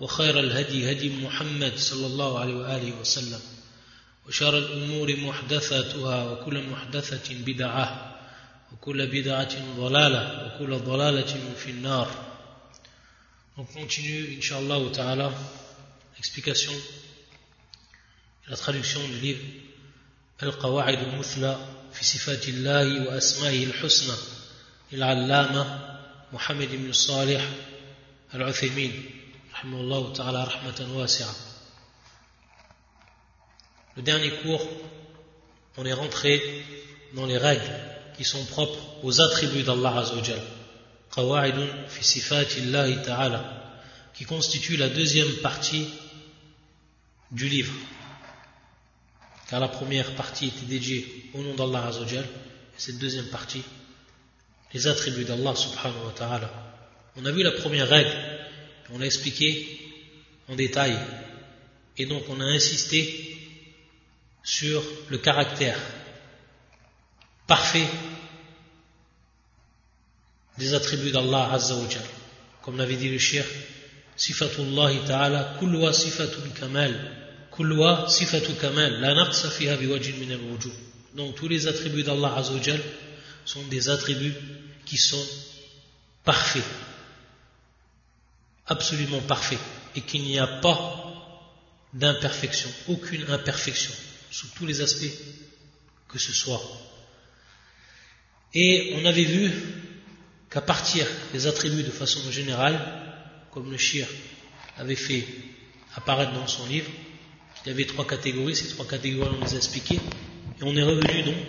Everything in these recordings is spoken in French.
وخير الهدي هدي محمد صلى الله عليه وآله وسلم وشر الأمور محدثاتها وكل محدثة بدعة وكل بدعة ضلالة وكل ضلالة في النار. On continue, Inch'Allah ta'ala, l'explication, la traduction du livre Al-Qawa'id al-Muthla fi sifatillahi wa asma'ihi al-husna للعلامة محمد بن صالح العثيمين رحمه الله تعالى رحمة واسعة Le dernier cours, on est rentré dans les règles qui sont propres aux attributs d'Allah Azzawajal. Qawa'idun fi sifatillahi ta'ala, qui constitue la deuxième partie du livre. Car la première partie était dédiée au nom d'Allah Azzawajal, et cette deuxième partie, les attributs d'Allah subhanahu wa ta'ala. On a vu la première règle, on l'a expliqué en détail, et donc on a insisté sur le caractère parfait des attributs d'Allah Azza wa Comme l'avait dit le shir, Sifatullah ta'ala, kulwa sifatun kamal, kulwa sifatu kamal, la naqsa fiha biwajin min al Donc tous les attributs d'Allah Azza wa sont des attributs qui sont parfaits, absolument parfaits, et qu'il n'y a pas d'imperfection, aucune imperfection, sous tous les aspects que ce soit. Et on avait vu qu'à partir des attributs de façon générale, comme le shir avait fait apparaître dans son livre, il y avait trois catégories, ces trois catégories on les a expliquées, et on est revenu donc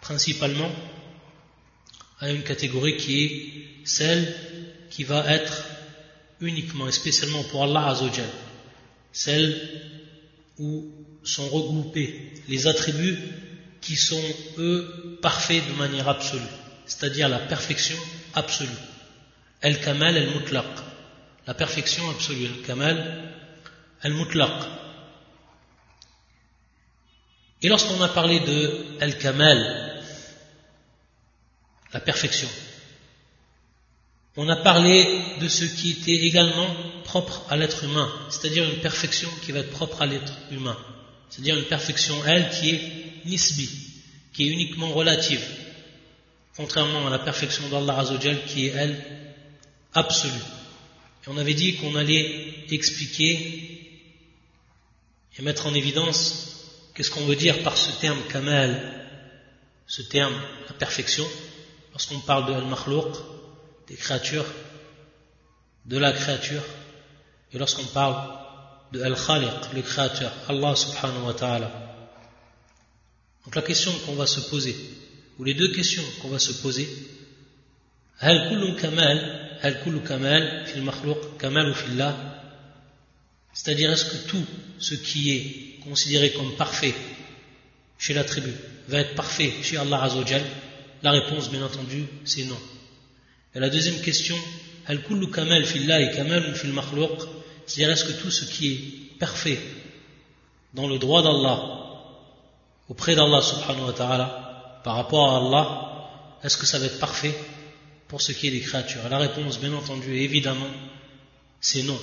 principalement à une catégorie qui est celle qui va être uniquement et spécialement pour Allah Azzawajal, celle où sont regroupés les attributs qui sont eux parfaits de manière absolue c'est-à-dire la perfection absolue. Al-Kamal al-Mutlaq. La perfection absolue. Al-Kamal al-Mutlaq. Et lorsqu'on a parlé de Al-Kamal, la perfection, on a parlé de ce qui était également propre à l'être humain, c'est-à-dire une perfection qui va être propre à l'être humain, c'est-à-dire une perfection, elle, qui est nisbi, qui est uniquement relative, contrairement à la perfection d'Allah Azzawajal qui est elle absolue. Et on avait dit qu'on allait expliquer et mettre en évidence qu'est-ce qu'on veut dire par ce terme kamal, ce terme la perfection, lorsqu'on parle de al-makhlouq, des créatures, de la créature, et lorsqu'on parle de al-khaliq, le créateur, Allah subhanahu wa ta'ala. Donc la question qu'on va se poser, ou les deux questions qu'on va se poser هل كل كمال هل كل كمال في المخلوق كمال في الله c'est-à-dire est-ce que tout ce qui est considéré comme parfait chez la tribu va être parfait chez Allah Azzawajal la réponse bien entendu c'est non et la deuxième question, Al et fil C'est-à-dire, est-ce que tout ce qui est parfait dans le droit d'Allah, auprès d'Allah subhanahu wa ta'ala, par rapport à Allah, est-ce que ça va être parfait pour ce qui est des créatures? La réponse, bien entendu, évidemment, c'est non.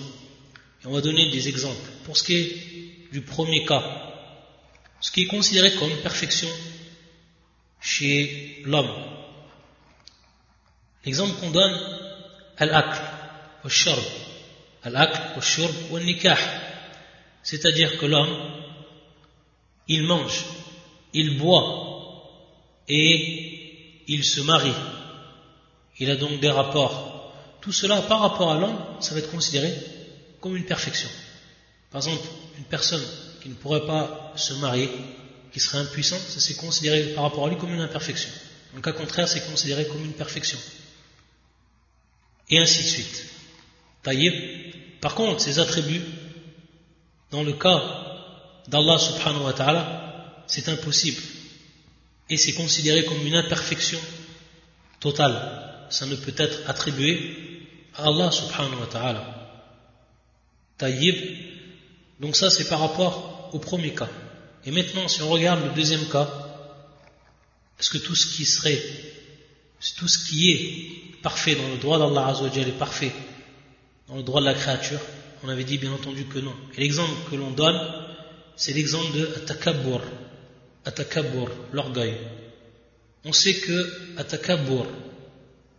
Et on va donner des exemples. Pour ce qui est du premier cas, ce qui est considéré comme perfection chez l'homme, L'exemple qu'on donne, al-akl, al-shurb, al-akl, al-shurb, al-nikah. C'est-à-dire que l'homme, il mange, il boit, et il se marie. Il a donc des rapports. Tout cela, par rapport à l'homme, ça va être considéré comme une perfection. Par exemple, une personne qui ne pourrait pas se marier, qui serait impuissante, ça c'est considéré par rapport à lui comme une imperfection. En cas contraire, c'est considéré comme une perfection. Et ainsi de suite. Taïb. Par contre, ces attributs, dans le cas d'Allah subhanahu wa ta'ala, c'est impossible. Et c'est considéré comme une imperfection totale. Ça ne peut être attribué à Allah subhanahu wa ta'ala. Taïb. Donc ça c'est par rapport au premier cas. Et maintenant si on regarde le deuxième cas, est-ce que tout ce qui serait, tout ce qui est parfait dans le droit d'Allah Azzawajal est parfait dans le droit de la créature On avait dit bien entendu que non. Et l'exemple que l'on donne, c'est l'exemple de Atakabbur. Atakabbur, l'orgueil. On sait que Atakabbur,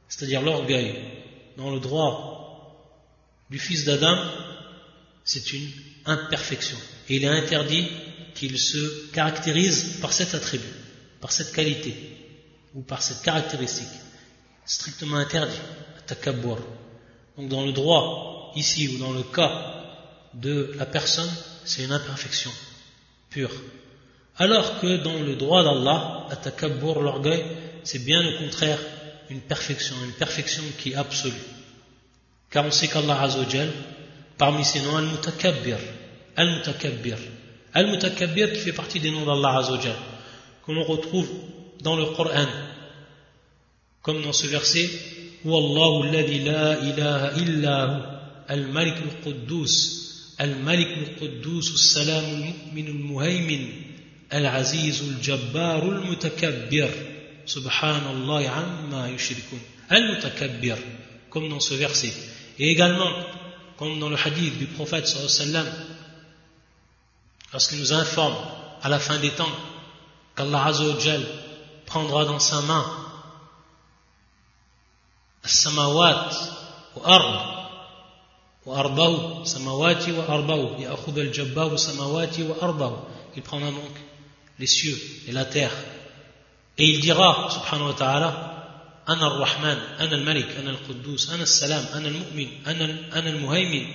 c'est-à-dire l'orgueil, dans le droit du fils d'Adam, c'est une imperfection. Et il est interdit qu'il se caractérise par cet attribut, par cette qualité, ou par cette caractéristique. Strictement interdit, Atakabbur. Donc dans le droit, ici, ou dans le cas de la personne, c'est une imperfection pure. Alors que dans le droit d'Allah, Atakabbur, l'orgueil, c'est bien le contraire, une perfection, une perfection qui est absolue. Car on sait qu'Allah Azzawajal, parmi ses noms, Al-Mutakabbir, Al-Mutakabbir, Al-Mutakabbir qui fait partie des noms d'Allah Azzawajal, que l'on retrouve dans le Coran, comme dans ce verset, Wallahu alladhi la ilaha illa al-Malik al-Quddus, al-Malik al-Quddus, al-Salam al-Mu'min al-Muhaymin, al-Aziz al-Jabbar al-Mutakabbir, subhanallah amma yushrikun. Al-Mutakabbir, comme dans ce verset. Et également, comme dans le hadith du prophète sallallahu lorsqu'il nous informe à la fin des temps qu'Allah prendra dans sa main السماوات وأرض وأرضه سماواتي وأرضه يأخذ الجبار سماواتي وأرضه. Il prendra donc les cieux et la terre. Et il dira أنا الرحمن أنا الملك أنا القدوس أنا السلام أنا المؤمن أنا أنا المهيمن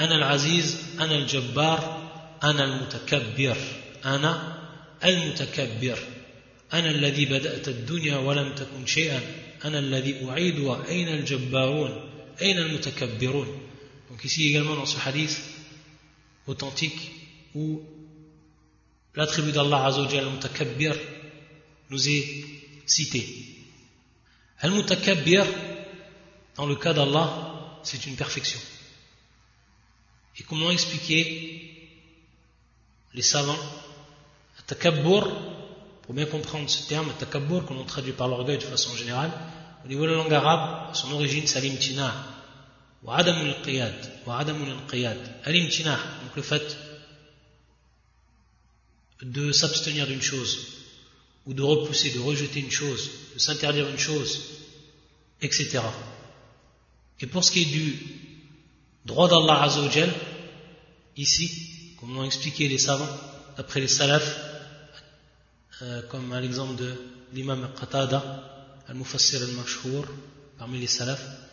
أنا العزيز أنا الجبار أنا المتكبر أنا المتكبر أنا الذي بدأت الدنيا ولم تكن شيئا أنا الذي أعيدها أين الجبارون أين المتكبرون Donc ici également dans ce hadith authentique où l'attribut d'Allah Azzawajal al-Mutakabbir nous est cité. Al-Mutakabbir, dans le cas d'Allah, c'est une perfection. Et comment expliquer les savants Takabbur, pour bien comprendre ce terme, takabbur, qu'on traduit par l'orgueil de façon générale, au niveau de la langue arabe, son origine c'est l'imtina, wa adamul qiyad, wa adamul qiyad. Al-imtina, donc le fait de s'abstenir d'une chose, ou de repousser, de rejeter une chose, de s'interdire une chose, etc. Et pour ce qui est du droit d'Allah Azzawajal, ici, comme l'ont expliqué les savants, après les salafs, euh, comme à l'exemple de l'imam Qatada, al-Mufassir al-Mashhour, parmi les salafs,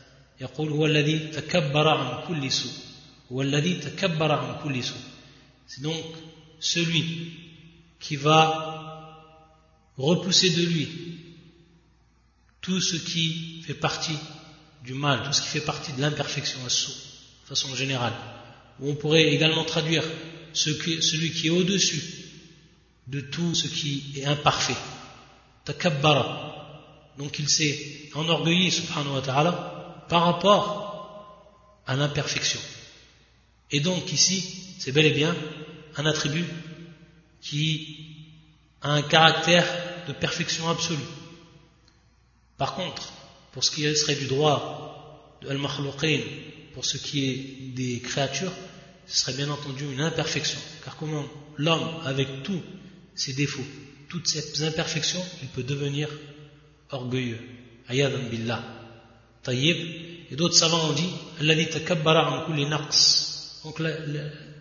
يقول هو الذي تكبر عن كل سوء هو الذي تكبر عن كل سوء c'est donc celui qui va repousser de lui tout ce qui fait partie du mal, tout ce qui fait partie de l'imperfection à de façon générale. Ou on pourrait également traduire celui qui est au-dessus de tout ce qui est imparfait. Takabbara. Donc il s'est enorgueilli, subhanahu wa ta'ala, par rapport à l'imperfection. Et donc ici, c'est bel et bien un attribut qui a un caractère de perfection absolue. Par contre, pour ce qui serait du droit de al pour ce qui est des créatures, ce serait bien entendu une imperfection. Car comment l'homme, avec tous ses défauts, toutes ces imperfections, il peut devenir orgueilleux. Ayadan billah. Tayyib. Et d'autres savants ont dit, Donc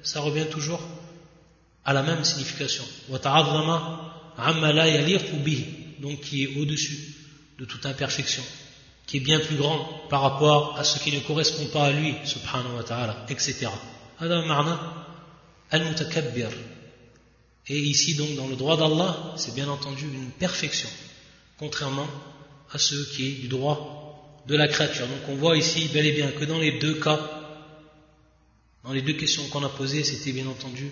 ça revient toujours à la même signification. Donc qui est au-dessus de toute imperfection, qui est bien plus grand par rapport à ce qui ne correspond pas à lui, subhanahu wa ta'ala, etc. al-mutakabbir. Et ici donc dans le droit d'Allah, c'est bien entendu une perfection, contrairement à ce qui est du droit de la créature. Donc on voit ici bel et bien que dans les deux cas, dans les deux questions qu'on a posées, c'était bien entendu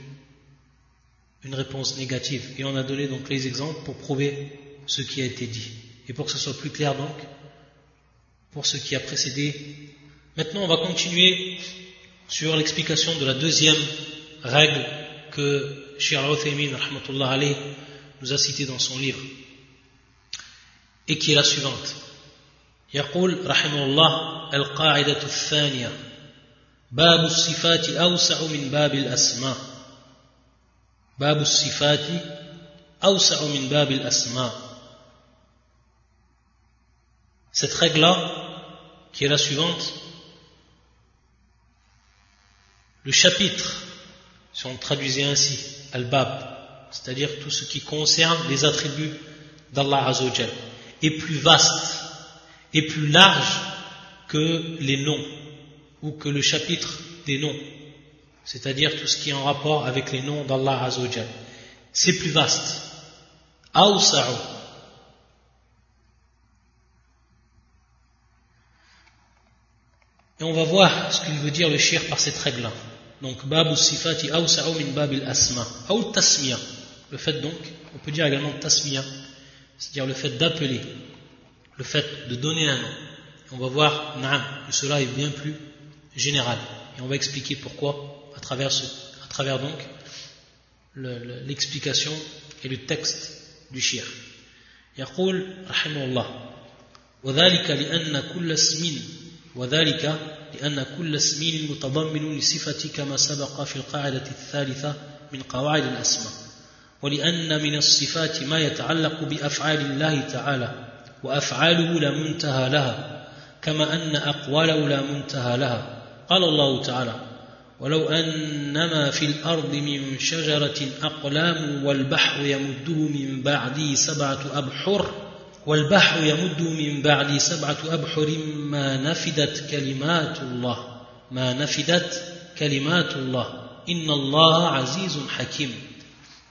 une réponse négative. Et on a donné donc les exemples pour prouver ce qui a été dit. Et pour que ce soit plus clair donc, pour ce qui a précédé. Maintenant, on va continuer sur l'explication de la deuxième règle que Shir al-Uthaymin nous a citée dans son livre et qui est la suivante. يقول رحمه الله القاعدة الثانية باب الصفات أوسع من باب الأسماء باب الصفات أوسع من باب الأسماء Cette règle-là, qui est la suivante, le chapitre, si on traduisait ainsi, al-bab, c'est-à-dire tout ce qui concerne les attributs d'Allah Azzawajal, est plus vaste et plus large que les noms ou que le chapitre des noms, c'est-à-dire tout ce qui est en rapport avec les noms d'Allah Azzawajal. C'est plus vaste. Awsa'u. Et on va voir ce qu'il veut dire le shir par cette règle-là. Donc, babu sifati awsa'u min babil asma. Ou tasmiya. Le fait donc, on peut dire également tasmiya, c'est-à-dire le fait d'appeler, le fait de donner un nom. On va voir, que cela est bien plus général. Et on va expliquer pourquoi à travers, ce, à travers donc l'explication et le texte du shir. يقول رحمه الله وذلك لأن كل اسم وذلك لأن كل اسم متضمن لصفة كما سبق في القاعدة الثالثة من قواعد الأسماء ولأن من الصفات ما يتعلق بأفعال الله تعالى وأفعاله لا منتهى لها كما أن أقواله لا منتهى لها. قال الله تعالى ولو أنما في الأرض من شجرة أقلام والبحر يمده من بعده سبعة أبحر والبحر يمده من بعده سبعة أبحر ما نفدت كلمات الله ما نفدت كلمات الله إن الله عزيز حكيم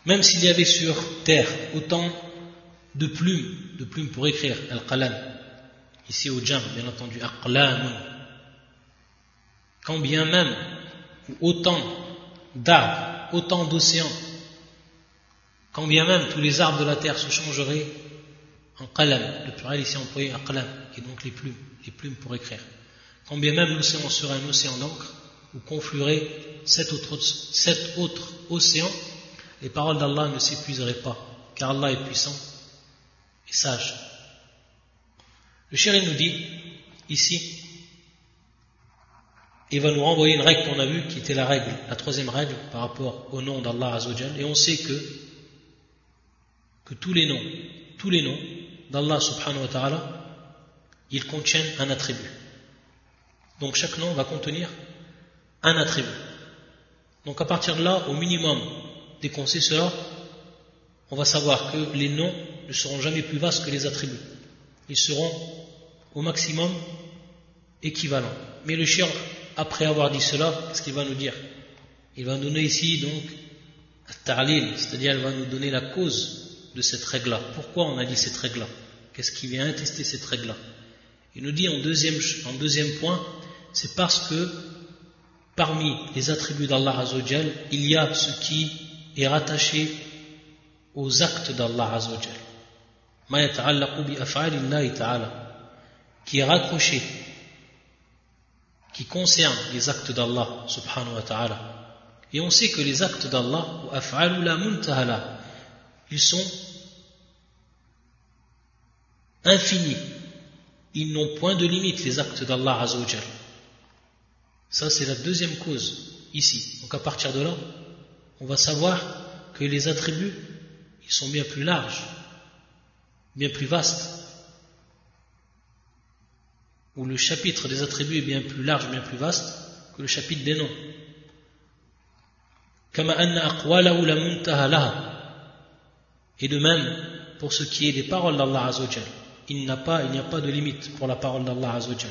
Même s'il y avait sur terre autant de plumes, de plumes pour écrire, al-qalam, ici au jam, bien entendu, aqlam, quand bien même, autant d'arbres, autant d'océans, quand bien même tous les arbres de la terre se changeraient en qalam, le pluriel ici employé qui est donc les plumes, les plumes pour écrire. Quand bien même l'océan serait un océan d'encre, où confluerait sept autres, océans, les paroles d'Allah ne s'épuiseraient pas, car Allah est puissant et sage. Le chéri nous dit, ici, il va nous renvoyer une règle qu'on a vue, qui était la règle, la troisième règle par rapport au nom d'Allah Azzawajal, et on sait que tous les noms, tous les noms d'Allah subhanahu wa ta'ala, ils contiennent un attribut. Donc chaque nom va contenir un attribut. Donc à partir de là, au minimum, dès qu'on sait cela, on va savoir que les noms ne seront jamais plus vastes que les attributs. Ils seront au maximum équivalents. Mais le chien, après avoir dit cela, qu'est-ce qu'il va nous dire? Il va nous donner ici donc c'est-à-dire il va nous donner la cause de cette règle-là. Pourquoi on a dit cette règle-là? Qu'est-ce qui vient attester cette règle-là? Il nous dit en deuxième, en deuxième point, c'est parce que parmi les attributs d'Allah Azzawajal, il y a ce qui est rattaché aux actes d'Allah Azzawajal. qui est raccroché, qui concerne les actes d'Allah subhanahu wa ta'ala. Et on sait que les actes d'Allah, ils sont infinis. Ils n'ont point de limite, les actes d'Allah Azzawajal. Ça, c'est la deuxième cause ici. Donc à partir de là, on va savoir que les attributs, ils sont bien plus larges, bien plus vastes, où le chapitre des attributs est bien plus large, bien plus vaste que le chapitre des noms. Et de même, pour ce qui est des paroles d'Allah Azzawajal, il n'y a pas, il n'y a pas de limite pour la parole d'Allah Azzawajal.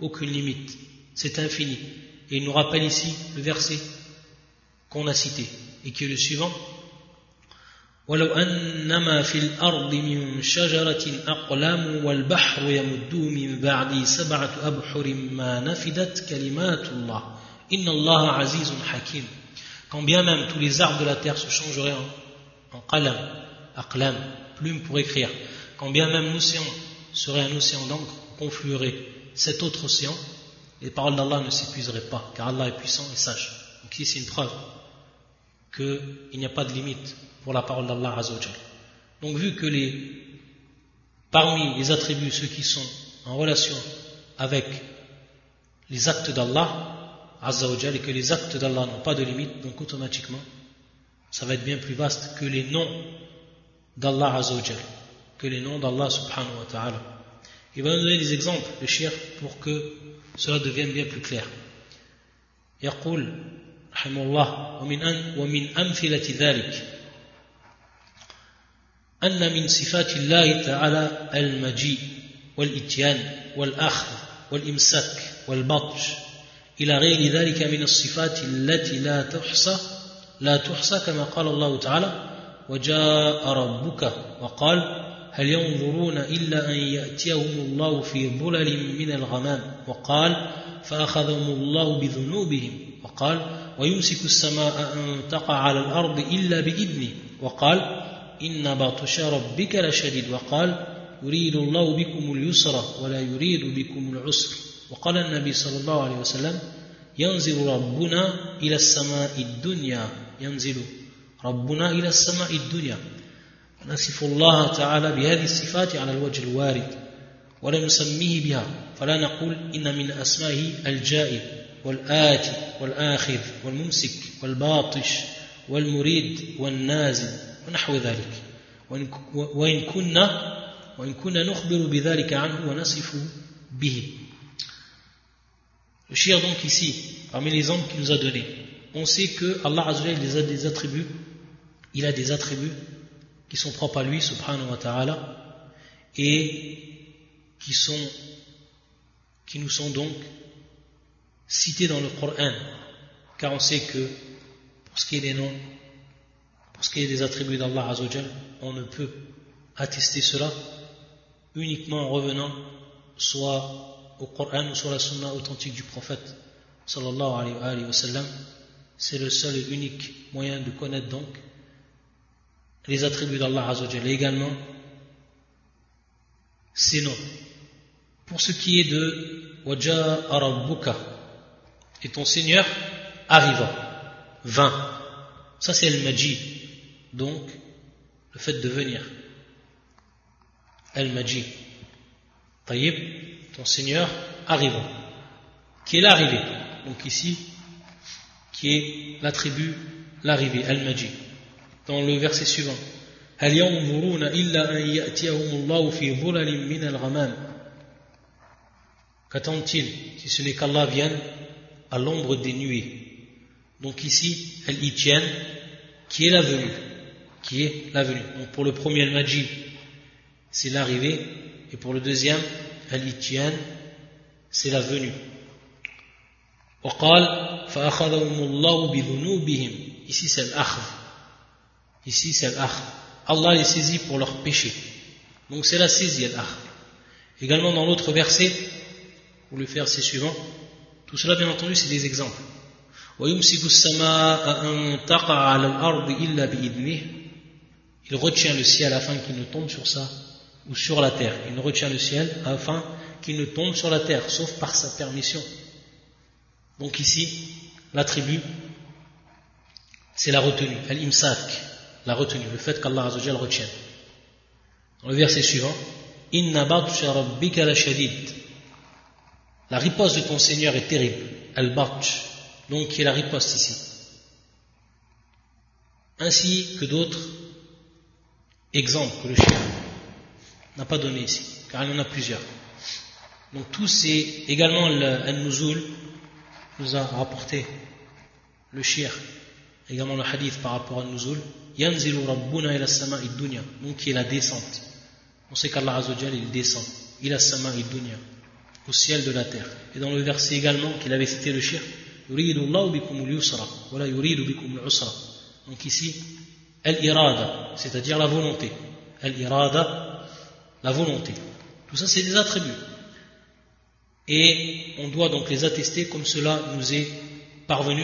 Aucune limite. C'est infini. Et il nous rappelle ici le verset qu'on a cité et qui est le suivant ولو أنما في الأرض من شجرة أقلام والبحر يمده من بعد سبعة أبحر ما نفدت كلمات الله إن الله عزيز حكيم quand bien même tous les arbres de la terre se changeraient en, en qalam, aqlam, plume pour écrire, quand bien même l'océan serait un océan d'encre, confluerait cet autre océan, les paroles d'Allah ne s'épuiseraient pas, car Allah est puissant et sage. Donc ici c'est une preuve qu'il n'y a pas de limite pour la parole d'Allah. Donc vu que les, parmi les attributs, ceux qui sont en relation avec les actes d'Allah, Azzawajal, et que les actes d'Allah n'ont pas de limite, donc automatiquement, ça va être bien plus vaste que les noms d'Allah Azzawajal, que les noms d'Allah subhanahu wa ta'ala. Il va nous donner des exemples, le shir, pour que cela devienne bien plus clair. يقول رحمه الله ومن أن ومن أمثلة ذلك أن من صفات الله تعالى المجيء والإتيان والأخذ والإمساك والبطش إلى غير ذلك من الصفات التي لا تحصى لا تحصى كما قال الله تعالى وجاء ربك وقال هل ينظرون إلا أن يأتيهم الله في ظلل من الغمام وقال فأخذهم الله بذنوبهم وقال ويمسك السماء أن تقع على الأرض إلا بإذنه وقال إن بطش ربك لشديد وقال يريد الله بكم اليسر ولا يريد بكم العسر وقال النبي صلى الله عليه وسلم ينزل ربنا إلى السماء الدنيا ينزل ربنا إلى السماء الدنيا. نصف الله تعالى بهذه الصفات على الوجه الوارد ولا نسميه بها. فلا نقول إن من أسمائه الجائب والآتي والآخذ والممسك والباطش والمريد والنازل ونحو ذلك. وإن كنا وإن كنا نخبر بذلك عنه ونصف به. Le shir donc ici, parmi les hommes qu'il nous a donnés, on sait que Allah il a des attributs, il a des attributs qui sont propres à lui, subhanahu wa ta'ala, et qui sont, qui nous sont donc cités dans le Coran, car on sait que, pour ce qui est des noms, pour ce qui est des attributs d'Allah Azzawajal, on ne peut attester cela uniquement en revenant soit au Coran ou sur la sunna authentique du prophète sallallahu. C'est le seul et unique moyen de connaître donc les attributs d'Allah Azzawajal également ses noms. Pour ce qui est de Waja Arabuka, et ton Seigneur arriva, vint. Ça c'est le Majid, donc le fait de venir. Al-Majid. Taïb, ton Seigneur arriva. Qui est l'arrivée? Donc ici, qui est l'attribut, l'arrivée, Al-Majid dans le verset suivant. Qu'attend-il si ce n'est qu'Allah vienne à l'ombre des nuées? Donc ici, elle y qui est la venue? Qui est la venue? Donc pour le premier al-Majid, c'est l'arrivée, et pour le deuxième, elle y c'est la venue. Ici c'est l'akh. Ici, c'est l'akh. Allah les saisit pour leurs péchés. Donc c'est la saisie, l'akh. Également dans l'autre verset, ou le verset suivant, tout cela bien entendu c'est des exemples. Il retient le ciel afin qu'il ne tombe sur ça ou sur la terre. Il retient le ciel afin qu'il ne tombe sur la terre, sauf par sa permission. Donc ici, l'attribut, c'est la retenue, al-imsak la retenue, le fait qu'Allah Azzawajal retienne. Le verset suivant, Inna la shadid. La riposte de ton Seigneur est terrible. Al-batch, donc qui est la riposte ici. Ainsi que d'autres exemples que le chien n'a pas donné ici, car il y en a plusieurs. Donc tout c'est également Al-Nuzul nous a rapporté le shir, également le hadith par rapport à Nuzul, yanzilu rabbuna ila sama'i dunya. Donc qui est la descente. On sait qu'Allah Azzawajal il descend ila sama'i dunya au ciel de la terre. Et dans le verset également qu'il avait cité le shir yuridu Allah bikum al-yusra la yuridu bikum al-usra. Donc ici al-irada c'est-à-dire la volonté. Al-irada la volonté. Tout ça c'est des attributs. Et on doit donc les attester comme cela nous est parvenu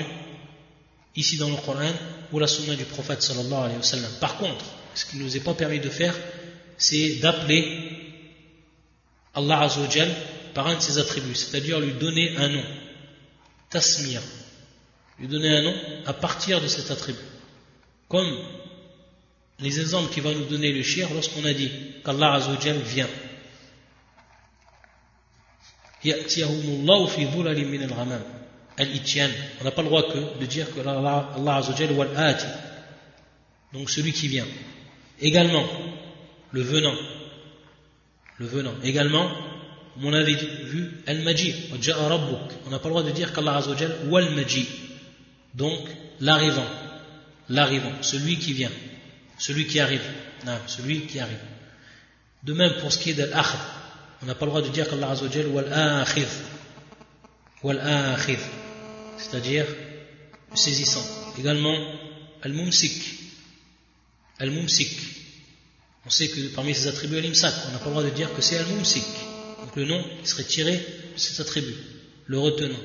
ici dans le Coran ou la sunna du prophète sallallahu alayhi wa sallam. Par contre, ce qui ne nous est pas permis de faire, c'est d'appeler Allah Azzawajal par un de ses attributs, c'est-à-dire lui donner un nom, tasmir, lui donner un nom à partir de cet attribut. Comme les exemples qu'il va nous donner le shir lorsqu'on a dit qu'Allah Azzawajal vient. On n'a pas le droit que de dire que Allah, Allah Azzawajal Donc celui qui vient. Également, le venant. Le venant. Également, on avait vu Al-Maji. On n'a pas le droit de dire qu'Allah Azzawajal ou Al-Maji. Donc, l'arrivant. L'arrivant. Celui qui vient. Celui qui arrive. Non, celui qui arrive. De même pour ce qui est de. On n'a pas le droit de dire qu'Allah Azzawajal ou. Ou Al-Akhid. C'est-à-dire, le saisissant. Également, Al-Mumsik. Al-Mumsik. On sait que parmi ses attributs, Al-Imsak, on n'a pas le droit de dire que c'est Al-Mumsik. Donc le nom qui serait tiré de cet attribut, le retenant.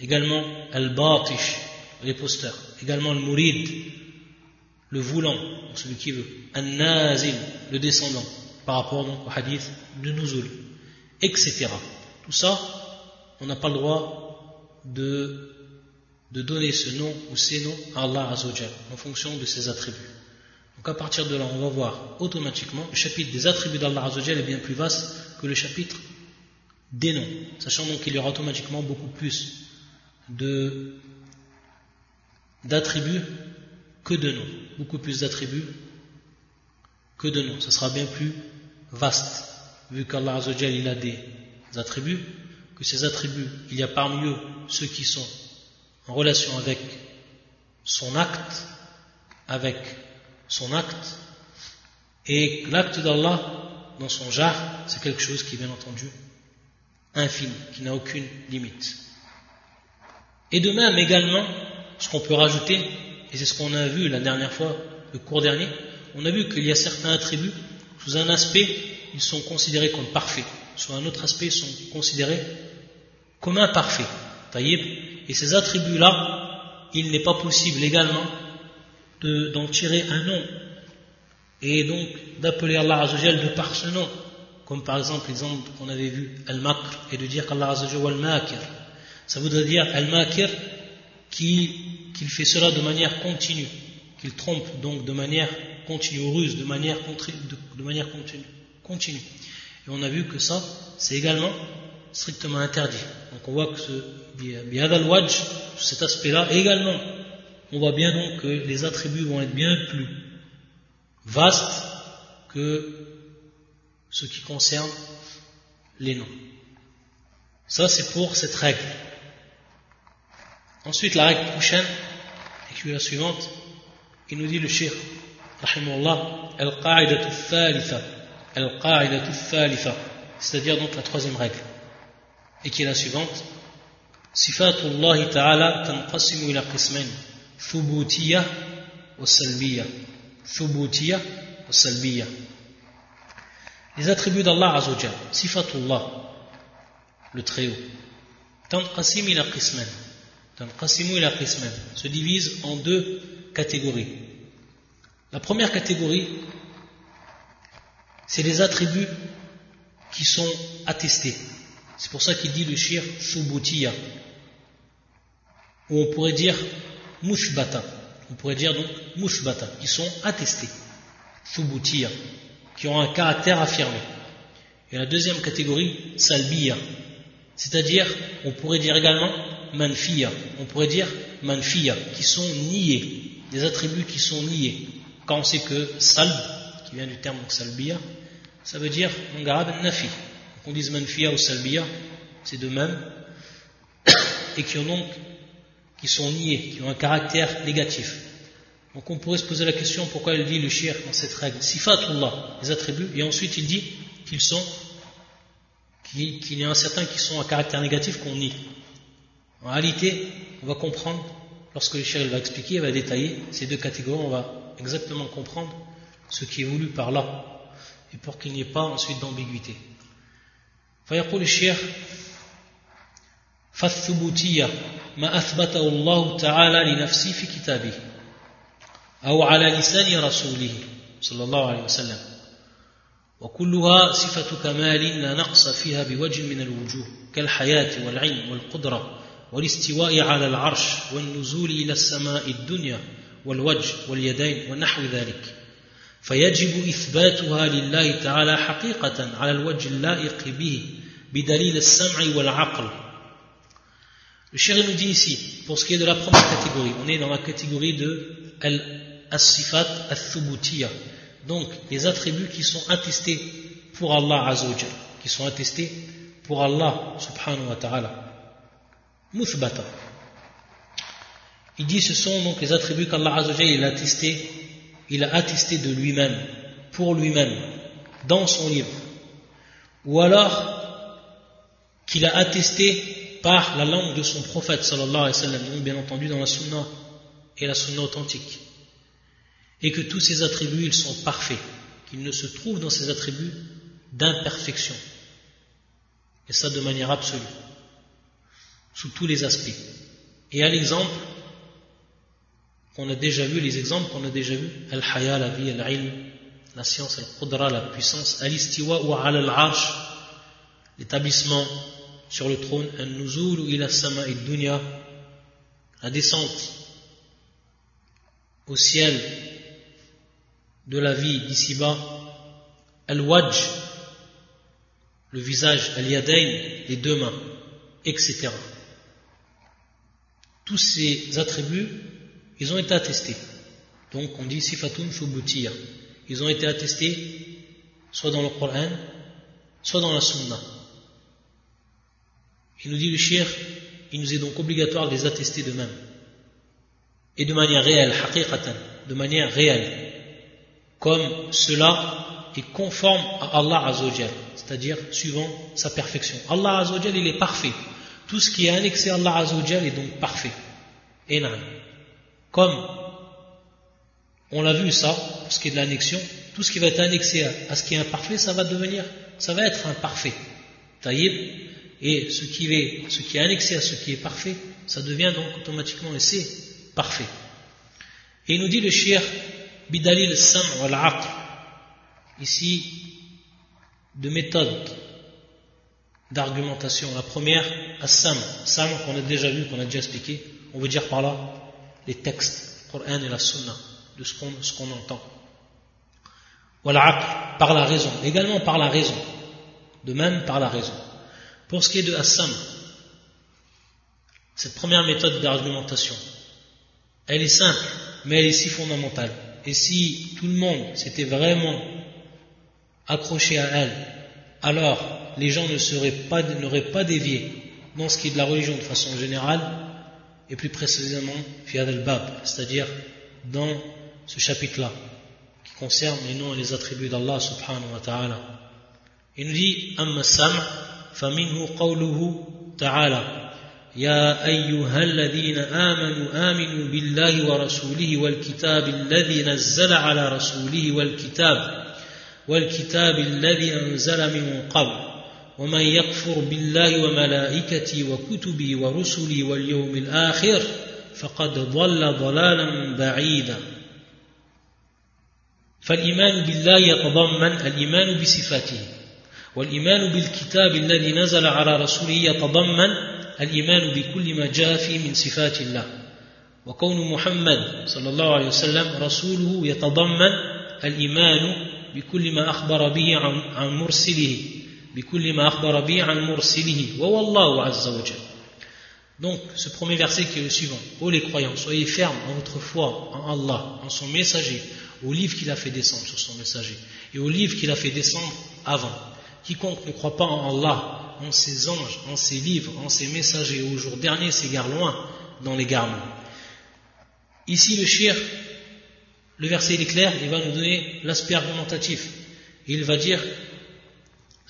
Également Al-Batish, les posteurs. Également le Mourid, le voulant, celui qui veut. Al-Nazil, le descendant, par rapport donc, au hadith de Nuzul, etc. Tout ça, on n'a pas le droit de, de donner ce nom ou ces noms à Allah Azzawajal, en fonction de ses attributs. Donc à partir de là, on va voir automatiquement le chapitre des attributs d'Allah Azzawajal est bien plus vaste que le chapitre des noms, sachant donc qu'il y aura automatiquement beaucoup plus de d'attributs que de noms, beaucoup plus d'attributs que de noms. Ça sera bien plus vaste, vu qu'Allah Azzawajal il a des attributs, que ces attributs, il y a parmi eux ceux qui sont en relation avec son acte, avec son acte, et l'acte d'Allah dans son jar, c'est quelque chose qui est bien entendu infini, qui n'a aucune limite. Et de même également, ce qu'on peut rajouter, et c'est ce qu'on a vu la dernière fois, le cours dernier, on a vu qu'il y a certains attributs, sous un aspect, ils sont considérés comme parfaits, sous un autre aspect, ils sont considérés comme imparfaits. Et ces attributs-là, il n'est pas possible également d'en tirer un nom, et donc d'appeler Allah Azzawajal de par ce nom, comme par exemple l'exemple qu'on avait vu, Al-Makr, et de dire qu'Allah Azzawajal Al-Makir. Ça voudrait dire Al-Makir qu'il fait cela de manière continue, qu'il trompe donc de manière continue, ruse de manière, de, manière continue, continue. Et on a vu que ça, c'est également strictement interdit. Donc on voit que ce cet aspect-là, également, on voit bien donc que les attributs vont être bien plus vastes que ce qui concerne les noms. Ça, c'est pour cette règle. Ensuite, la règle prochaine, qui est la suivante, il nous dit le shir, rahimahullah, al-qa'idatu thalitha, al-qa'idatu thalitha, c'est-à-dire donc la troisième règle, et qui est la suivante. Sifatullahi ta'ala tanqasimu ila qismain. Thubutiyya wa salbiyya thubutiyya wa salbiyya Les attributs d'Allah Azzawajal Sifatullah. Le Très-Haut. Tanqasim ila qismain. Se divise en deux catégories. La première catégorie c'est les attributs qui sont attestés. C'est pour ça qu'il dit le shir subutiya, ou on pourrait dire mushbata, on pourrait dire donc mushbata, qui sont attestés. Subutiya qui ont un caractère affirmé. Et la deuxième catégorie, salbiya, c'est-à-dire, on pourrait dire également manfiya, on pourrait dire manfiya, qui sont niés, des attributs qui sont niés. Quand on sait que salb, qui vient du terme salbiya, ça veut dire en arabe nafi. Qu'on dise manfiya ou salbiya, c'est de même, et qui ont donc, qui sont niés, qui ont un caractère négatif. Donc on pourrait se poser la question pourquoi il dit le shir dans cette règle? Sifatullah, les attributs, et ensuite il dit qu'il y en a certains qui sont à caractère négatif qu'on nie. En réalité, on va comprendre, lorsque le shir va expliquer, il va détailler ces deux catégories, on va exactement comprendre ce qui est voulu par là, et pour qu'il n'y ait pas ensuite d'ambiguïté. فيقول الشيخ فالثبوتية ما أثبته الله تعالى لنفسه في كتابه أو على لسان رسوله صلى الله عليه وسلم وكلها صفة كمال لا نقص فيها بوجه من الوجوه كالحياة والعلم والقدرة والاستواء على العرش والنزول إلى السماء الدنيا والوجه واليدين ونحو ذلك. فيجب إثباتها لله تعالى حقيقة على الوجه اللائق به bidalil al-sam'i wal-aql. Le chéri nous dit ici, pour ce qui est de la première catégorie, on est dans la catégorie de al-sifat al-thubutiya, donc les attributs qui sont attestés pour Allah Azzawajal, qui sont attestés pour Allah subhanahu wa ta'ala. Muthbata. Il dit ce sont donc les attributs qu'Allah Azzawajal il a attesté, il a attesté de lui-même, pour lui-même, dans son livre. Ou alors, qu'il a attesté par la langue de son prophète sallallahu alayhi wa sallam, bien entendu dans la sunna et la sunna authentique. Et que tous ces attributs, ils sont parfaits, qu'il ne se trouve dans ces attributs d'imperfection. Et ça de manière absolue, sous tous les aspects. Et à l'exemple qu'on a déjà vu, les exemples qu'on a déjà vus, al-haya, la vie, al-ilm, la science, al-qudra, la puissance, al-istiwa ou al-arsh, l'établissement sur le trône, al-nuzul ou ila sama dunya, la descente au ciel de la vie d'ici-bas, al-wajh, le visage, al-yadayn, les deux mains, etc. Tous ces attributs, ils ont été attestés. Donc on dit sifatun shubutiya. Ils ont été attestés soit dans le Coran, soit dans la Sunna. Il nous dit le shir, il nous est donc obligatoire de les attester de même. Et de manière réelle, haqiqatan, de manière réelle. Comme cela est conforme à Allah Azzawajal, c'est-à-dire suivant sa perfection. Allah Azzawajal, il est parfait. Tout ce qui est annexé à Allah Azzawajal est donc parfait. Et. Comme on l'a vu ça, pour ce qui est de l'annexion, tout ce qui va être annexé à, ce qui est imparfait, ça va devenir, ça va être imparfait. Taïb, et ce qui, est, annexé à ce qui est parfait, ça devient donc automatiquement, et c'est parfait. Et il nous dit le shir, bidalil sam wal aql, ici, de méthode d'argumentation. La première, as-sam, sam qu'on a déjà vu, qu'on a déjà expliqué, on veut dire par là les textes, le Coran et la Sunna, de ce qu'on qu'on entend. Wal par la raison, également par la raison, de même par la raison. Pour ce qui est de Assam, cette première méthode d'argumentation, elle est simple, mais elle est si fondamentale. Et si tout le monde s'était vraiment accroché à elle, alors les gens ne seraient pas, n'auraient pas dévié dans ce qui est de la religion de façon générale, et plus précisément fiad al-bab, c'est-à-dire dans ce chapitre-là, qui concerne les noms et les attributs d'Allah subhanahu wa ta'ala. Il nous dit, amma sam, فمنه قوله تعالى يا أيها الذين آمنوا آمنوا بالله ورسوله والكتاب الذي نزل على رسوله والكتاب والكتاب الذي أنزل من قبل ومن يكفر بالله وملائكته وكتبه ورسله واليوم الآخر فقد ضل ضلالا بعيدا. فالإيمان بالله يتضمن الإيمان بصفاته. والإيمان بالكتاب الذي نزل على رسوله يتضمن الإيمان بكل ما جاء فيه من صفات الله وكون محمد صلى الله عليه وسلم رسوله يتضمن الإيمان بكل ما أخبر به عن, مرسله بكل ما أخبر به عن مرسله وهو الله عز وجل Donc, ce premier verset qui est le suivant. Ô les croyants, soyez fermes en votre foi en Allah, en son messager, au livre qu'il a fait descendre sur son messager, et au livre qu'il a fait descendre avant. Quiconque ne croit pas en Allah, en ses anges, en ses livres, en ses messagers, au jour dernier s'égare loin dans l'égarement. Ici, le shir, le verset est clair, il va nous donner l'aspect argumentatif. Il va dire,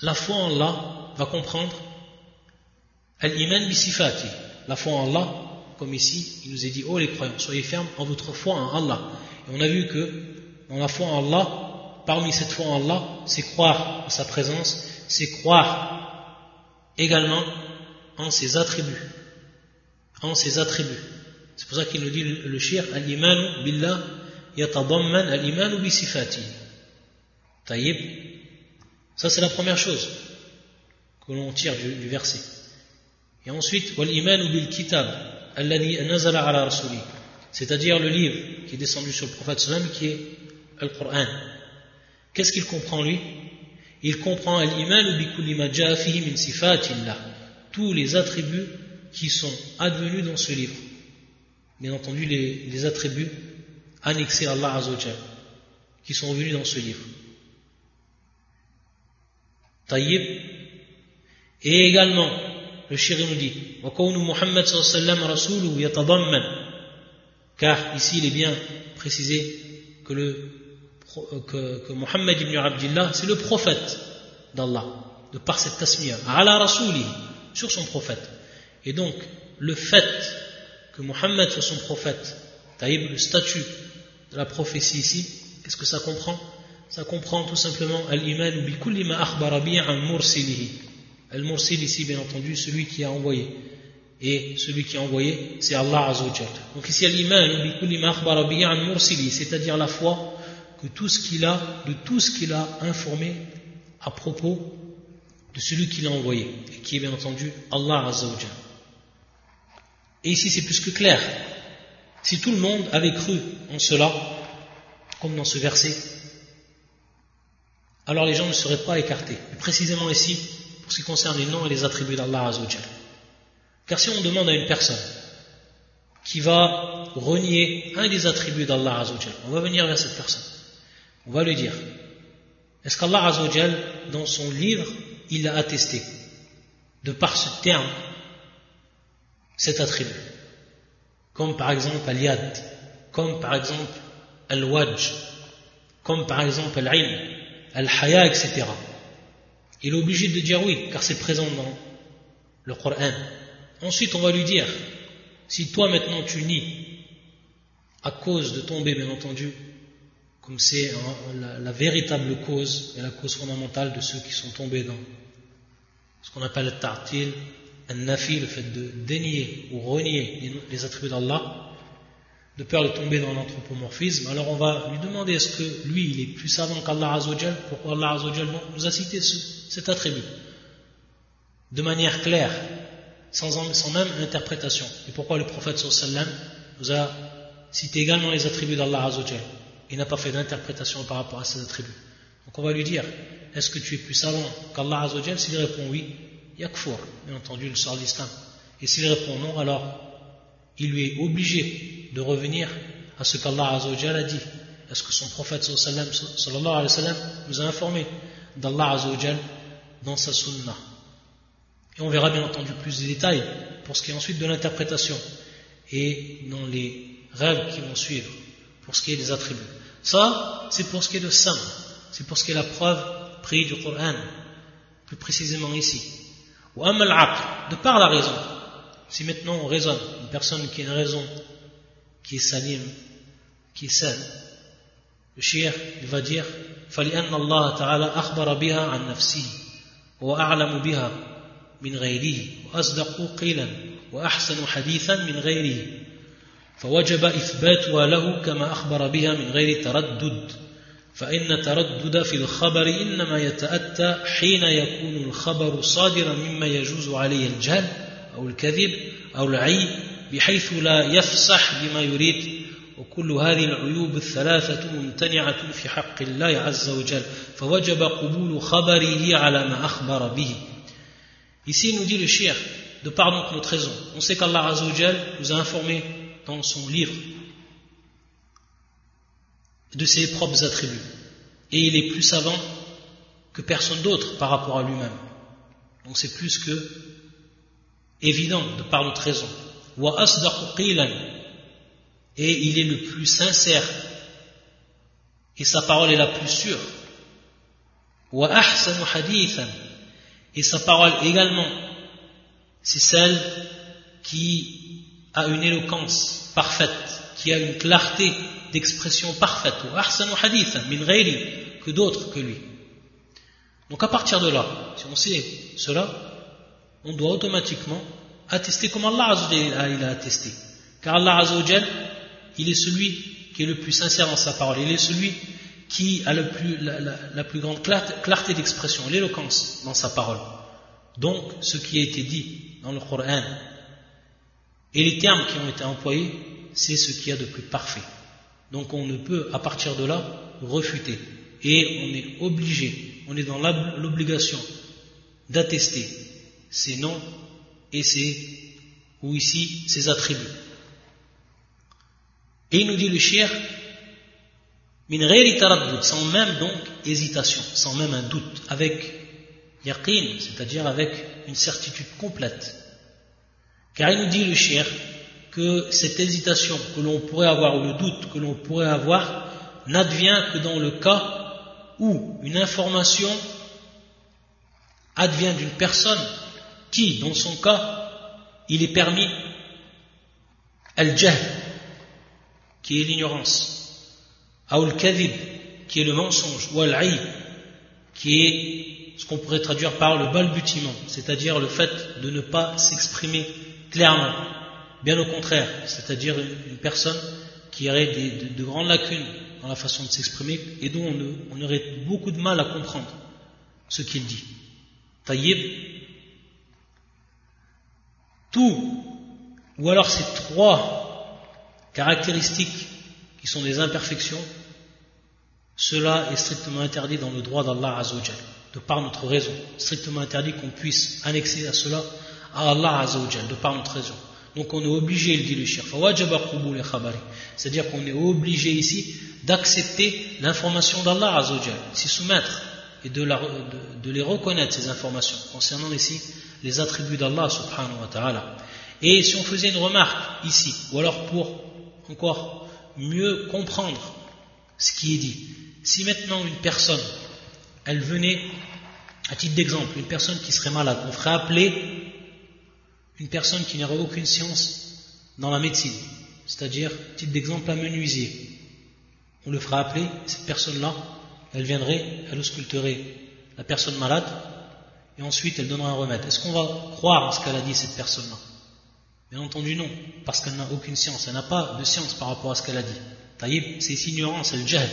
la foi en Allah va comprendre al-iman bisifati. La foi en Allah, comme ici, il nous est dit, oh les croyants, soyez fermes en votre foi en Allah. Et on a vu que dans la foi en Allah, parmi cette foi en Allah, c'est croire en sa présence, c'est croire également en ses attributs. en ses attributs. C'est pour ça qu'il nous dit le shir, al-iman billah yatadamman al-iman bi sifati. Taïb. Ça c'est la première chose que l'on tire du, verset. Et ensuite, wal-iman bil kitab alladhi nazala ala rasuli. C'est-à-dire le livre qui est descendu sur le prophète sallam qui est Coran. Qu'est-ce qu'il comprend lui? Il comprend al-iman min sifatillah. Tous les attributs qui sont advenus dans ce livre. Bien entendu, les, attributs annexés à Allah Azzawajal, qui sont venus dans ce livre. Taïb. Et également, le shiri nous dit, car ici il est bien précisé que, le, que, que Muhammad ibn Abdullah, c'est le prophète d'Allah, de par cette tasmiya, ala sur son prophète. Et donc, le fait que Mohammed soit son prophète, taïb, le statut de la prophétie ici, qu'est-ce que ça comprend? Ça comprend tout simplement al-iman bi kulli ma akhbara an mursilihi. Al-mursil ici, bien entendu, celui qui a envoyé. Et celui qui a envoyé, c'est Allah Azzawajal. Donc ici, al-iman bi kulli ma akhbara an mursilihi, c'est-à-dire la foi que tout ce qu'il a, de tout ce qu'il a informé à propos de celui qui l'a envoyé, et qui est bien entendu Allah Azzawajal. Et ici, c'est plus que clair. Si tout le monde avait cru en cela, comme dans ce verset, alors les gens ne seraient pas écartés. précisément ici, pour ce qui concerne les noms et les attributs d'Allah Azzawajal. Car si on demande à une personne qui va renier un des attributs d'Allah Azzawajal, on va venir vers cette personne. On va lui dire, est-ce qu'Allah Azzawajal, dans son livre, il l'a attesté De par ce terme, cet attribut? Comme par exemple al-yad, comme par exemple al-wajj, comme par exemple al-ilm, al-haya, etc. Il est obligé de dire oui, car c'est présent dans le Coran. Ensuite, on va lui dire, si toi maintenant tu nies, à cause de tomber, bien entendu, comme c'est la, véritable cause et la cause fondamentale de ceux qui sont tombés dans ce qu'on appelle le ta'til, nafi, le fait de dénier ou renier les attributs d'Allah, de peur de tomber dans l'anthropomorphisme, alors on va lui demander est-ce que lui il est plus savant qu'Allah Azzawajal, pourquoi Allah Azzawajal nous a cité cet attribut? De manière claire, sans, sans même interprétation. Et pourquoi le prophète sallam nous a cité également les attributs d'Allah Azzawajal? Il n'a pas fait d'interprétation par rapport à ces attributs. Donc on va lui dire est-ce que tu es plus savant qu'Allah Azzawajal S'il répond oui, yakfur, bien entendu, le sort d'islam. Et s'il répond non, alors il lui est obligé de revenir à ce qu'Allah a dit. Est-ce que son prophète sallallahu alayhi nous a informé d'Allah dans sa sunnah? Et on verra bien entendu plus de détails pour ce qui est ensuite de l'interprétation et dans les rêves qui vont suivre pour ce qui est des attributs. Ça, c'est pour ce qui est de sam, c'est pour ce qui est la preuve prise du Coran, plus précisément ici. Ou de par la raison. Si maintenant on raisonne, une personne qui a une raison qui est salim, qui est saine, le shir, il va dire فلأن الله تعالى أخبر بها عن نفسه وأعلم بها من غيره وأصدق قيلا وأحسن حديثا من غيره فوجب إثباتها له كما أخبر بها من غير تردد. فإن التردد في الخبر إنما يتأتى حين يكون الخبر صادرا مما يجوز عليه الجهل أو الكذب أو العي بحيث لا يفصح بما يريد. وكل هذه العيوب الثلاثة ممتنعة في حق الله عز وجل. فوجب قبول خبره على ما أخبر به. Ici, nous dit le shir, de par notre raison. On sait qu'Allah Azzawajal nous a informé dans son livre de ses propres attributs. Et il est plus savant que personne d'autre par rapport à lui-même. Donc c'est plus que évident de par notre raison. Et il est le plus sincère. Et sa parole est la plus sûre. Et sa parole également, c'est celle qui a une éloquence parfaite, qui a une clarté d'expression parfaite, ou ahsanu hadith, min que d'autres que lui. Donc à partir de là, si on sait cela, on doit automatiquement attester comme Allah a attesté. Car Allah Azzawajal, il est celui qui est le plus sincère dans sa parole. Il est celui qui a le plus, la, plus grande clarté d'expression, l'éloquence dans sa parole. Donc, ce qui a été dit dans le Coran et les termes qui ont été employés, c'est ce qu'il y a de plus parfait. Donc, on ne peut, à partir de là, refuter. Et on est obligé, on est dans l'obligation d'attester ces noms et ces, ou ici, ces attributs. Et il nous dit le shir, sans même donc hésitation, sans même un doute, avec yaqin, c'est-à-dire avec une certitude complète. Car il nous dit le shir que cette hésitation que l'on pourrait avoir ou le doute que l'on pourrait avoir n'advient que dans le cas où une information advient d'une personne qui, dans son cas, il est permis al-jahl, qui est l'ignorance, ou kadhib, qui est le mensonge, ou al qui est ce qu'on pourrait traduire par le balbutiement, c'est-à-dire le fait de ne pas s'exprimer clairement. Bien au contraire, c'est-à-dire une personne qui aurait de, grandes lacunes dans la façon de s'exprimer et dont on, aurait beaucoup de mal à comprendre ce qu'il dit. Taïb, tout, ou alors ces trois caractéristiques qui sont des imperfections, cela est strictement interdit dans le droit d'Allah Azzawajal, de par notre raison. Strictement interdit qu'on puisse annexer à cela à Allah Azzawajal, de par notre raison. Donc on est obligé, il dit le shir, c'est-à-dire qu'on est obligé ici d'accepter l'information d'Allah Azzawajal, s'y soumettre et de, de, les reconnaître ces informations concernant ici les attributs d'Allah subhanahu wa ta'ala. Et si on faisait une remarque ici, ou alors pour encore mieux comprendre ce qui est dit, si maintenant une personne, elle venait, à titre d'exemple, une personne qui serait malade, on ferait appeler une personne qui n'aurait aucune science dans la médecine, c'est-à-dire, titre d'exemple, un menuisier. On le fera appeler, cette personne-là, elle viendrait, elle ausculterait la personne malade, et ensuite elle donnera un remède. Est-ce qu'on va croire en ce qu'elle a dit, cette personne-là? Bien entendu, non, parce qu'elle n'a aucune science, elle n'a pas de science par rapport à ce qu'elle a dit. Taïb, c'est ignorance, c'est le jahl.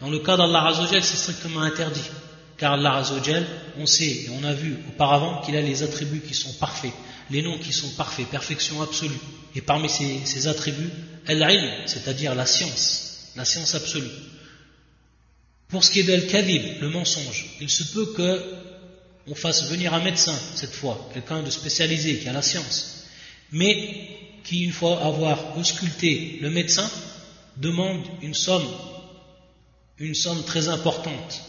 Dans le cas d'Allah Azzawajal, c'est strictement interdit. Car Allah Azzawajal, on sait et on a vu auparavant qu'il a les attributs qui sont parfaits, les noms qui sont parfaits, perfection absolue. Et parmi ces, attributs, al-ilm, c'est-à-dire la science, la science absolue. Pour ce qui est de al-kadhib, le mensonge, il se peut que on fasse venir un médecin cette fois, quelqu'un de spécialisé qui a la science, mais qui, une fois avoir ausculté le médecin, demande une somme, une somme très importante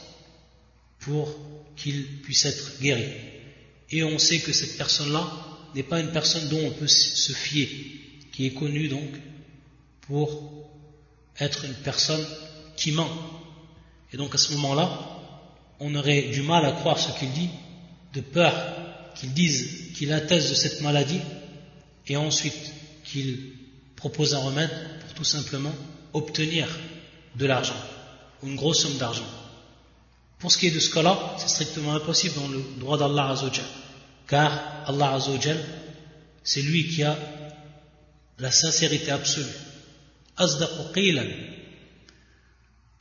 pour qu'il puisse être guéri. Et on sait que cette personne-là n'est pas une personne dont on peut se fier, qui est connue donc pour être une personne qui ment. Et donc à ce moment-là, on aurait du mal à croire ce qu'il dit, de peur qu'il dise qu'il atteste de cette maladie, et ensuite qu'il propose un remède pour tout simplement obtenir de l'argent, une grosse somme d'argent. Pour ce qui est de ce cas-là, c'est strictement impossible dans le droit d'Allah Azzawajal, car Allah Azzawajal, c'est lui qui a la sincérité absolue.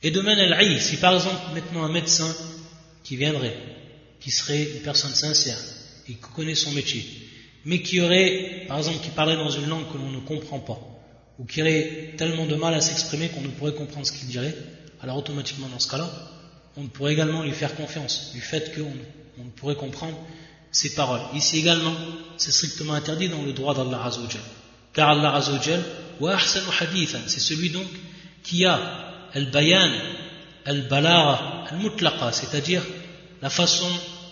Et de même, al si par exemple maintenant un médecin qui viendrait, qui serait une personne sincère et qui connaît son métier, mais qui aurait, par exemple, qui parlerait dans une langue que l'on ne comprend pas, ou qui aurait tellement de mal à s'exprimer qu'on ne pourrait comprendre ce qu'il dirait, alors automatiquement dans ce cas-là, on pourrait également lui faire confiance du fait qu'on on pourrait comprendre ses paroles. Ici également, c'est strictement interdit dans le droit d'Allah Azzawajal. Car Allah Azzawajal, wa hadithan, c'est celui donc qui a al-bayan, al-balara, al-mutlaqa, c'est-à-dire la façon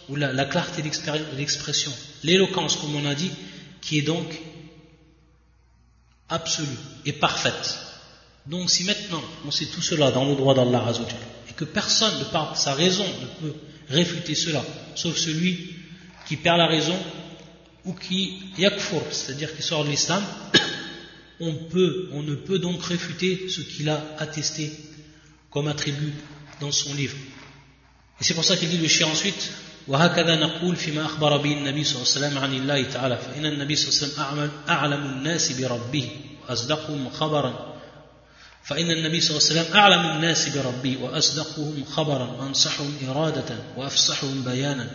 ou la, la clarté d'expression, l'éloquence comme on a dit, qui est donc absolue et parfaite. Donc si maintenant on sait tout cela dans le droit d'Allah Azzawajal, et que personne de par sa raison ne peut réfuter cela, sauf celui qui perd la raison ou qui yakfur, c'est-à-dire qui sort de l'islam, on, peut, on ne peut donc réfuter ce qu'il a attesté comme attribut dans son livre. Et c'est pour ça qu'il dit le chien ensuite, وهكذا نقول فيما أخبر به النبي صلى الله عليه وسلم عن الله تعالى فإن النبي صلى الله عليه وسلم أعلم الناس بربه وأصدقهم خبرا فإن النبي صلى الله عليه وسلم أعلم الناس بربه وأصدقهم خبرا وأنصحهم إرادة وأفصحهم بيانا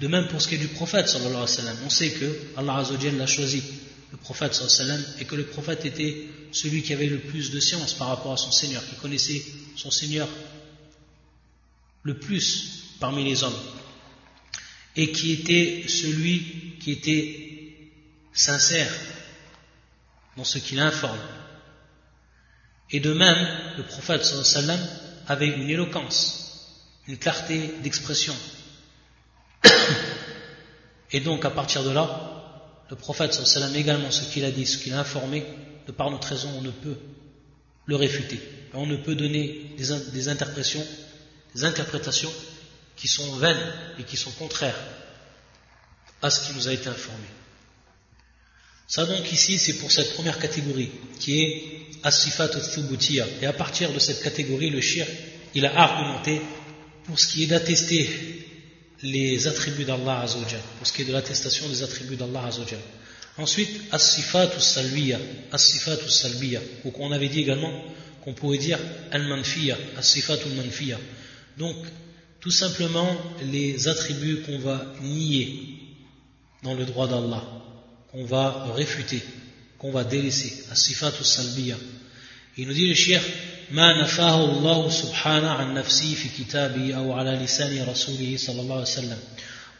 de même pour ce qui est du prophète sallallahu on sait que Allah Azzawajal l'a choisi, le prophète sallallahu alayhi et que le prophète était celui qui avait le plus de science par rapport à son Seigneur, qui connaissait son Seigneur le plus parmi les hommes, et qui était celui qui était sincère dans ce qu'il informe. Et de même, le prophète sallallahu avait une éloquence, une clarté d'expression. Et donc, à partir de là, le prophète sallam également, ce qu'il a dit, ce qu'il a informé, de par notre raison, on ne peut le réfuter. On ne peut donner des, interprétations, qui sont vaines et qui sont contraires à ce qui nous a été informé. Ça donc ici, c'est pour cette première catégorie, qui est As-Sifat Thubutiya. Et à partir de cette catégorie, le shir, il a argumenté pour ce qui est d'attester les attributs d'Allah Azzawajal, pour ce qui est de l'attestation des attributs d'Allah Azzawajal. Ensuite, As-Sifat Salbiya, As-Sifat Salbiya, ou qu'on avait dit également qu'on pourrait dire Al-Manfiya, As-Sifat. Donc, tout simplement les attributs qu'on va nier dans le droit d'Allah qu'on va réfuter, qu'on va délaisser, as-sifatu salbiya. Il nous dit le shir, ما نفاه الله سبحانه عن نفسه في كتابه أو على لسان رسوله صلى الله عليه وسلم.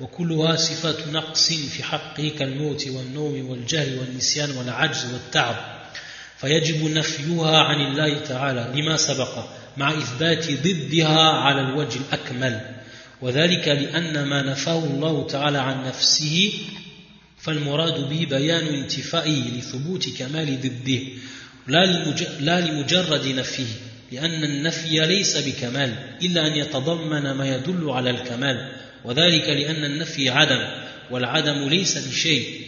وكلها صفات نقص في حقه كالموت والنوم والجهل والنسيان والعجز والتعب. فيجب نفيها عن الله تعالى لما سبق مع إثبات ضدها على الوجه الأكمل. وذلك لأن ما نفاه الله تعالى عن نفسه فالمراد به بيان انتفائه لثبوت كمال ضده. لا لمجرد نفيه لأن النفي ليس بكمال إلا أن يتضمن ما يدل على الكمال وذلك لأن النفي عدم والعدم ليس بشيء.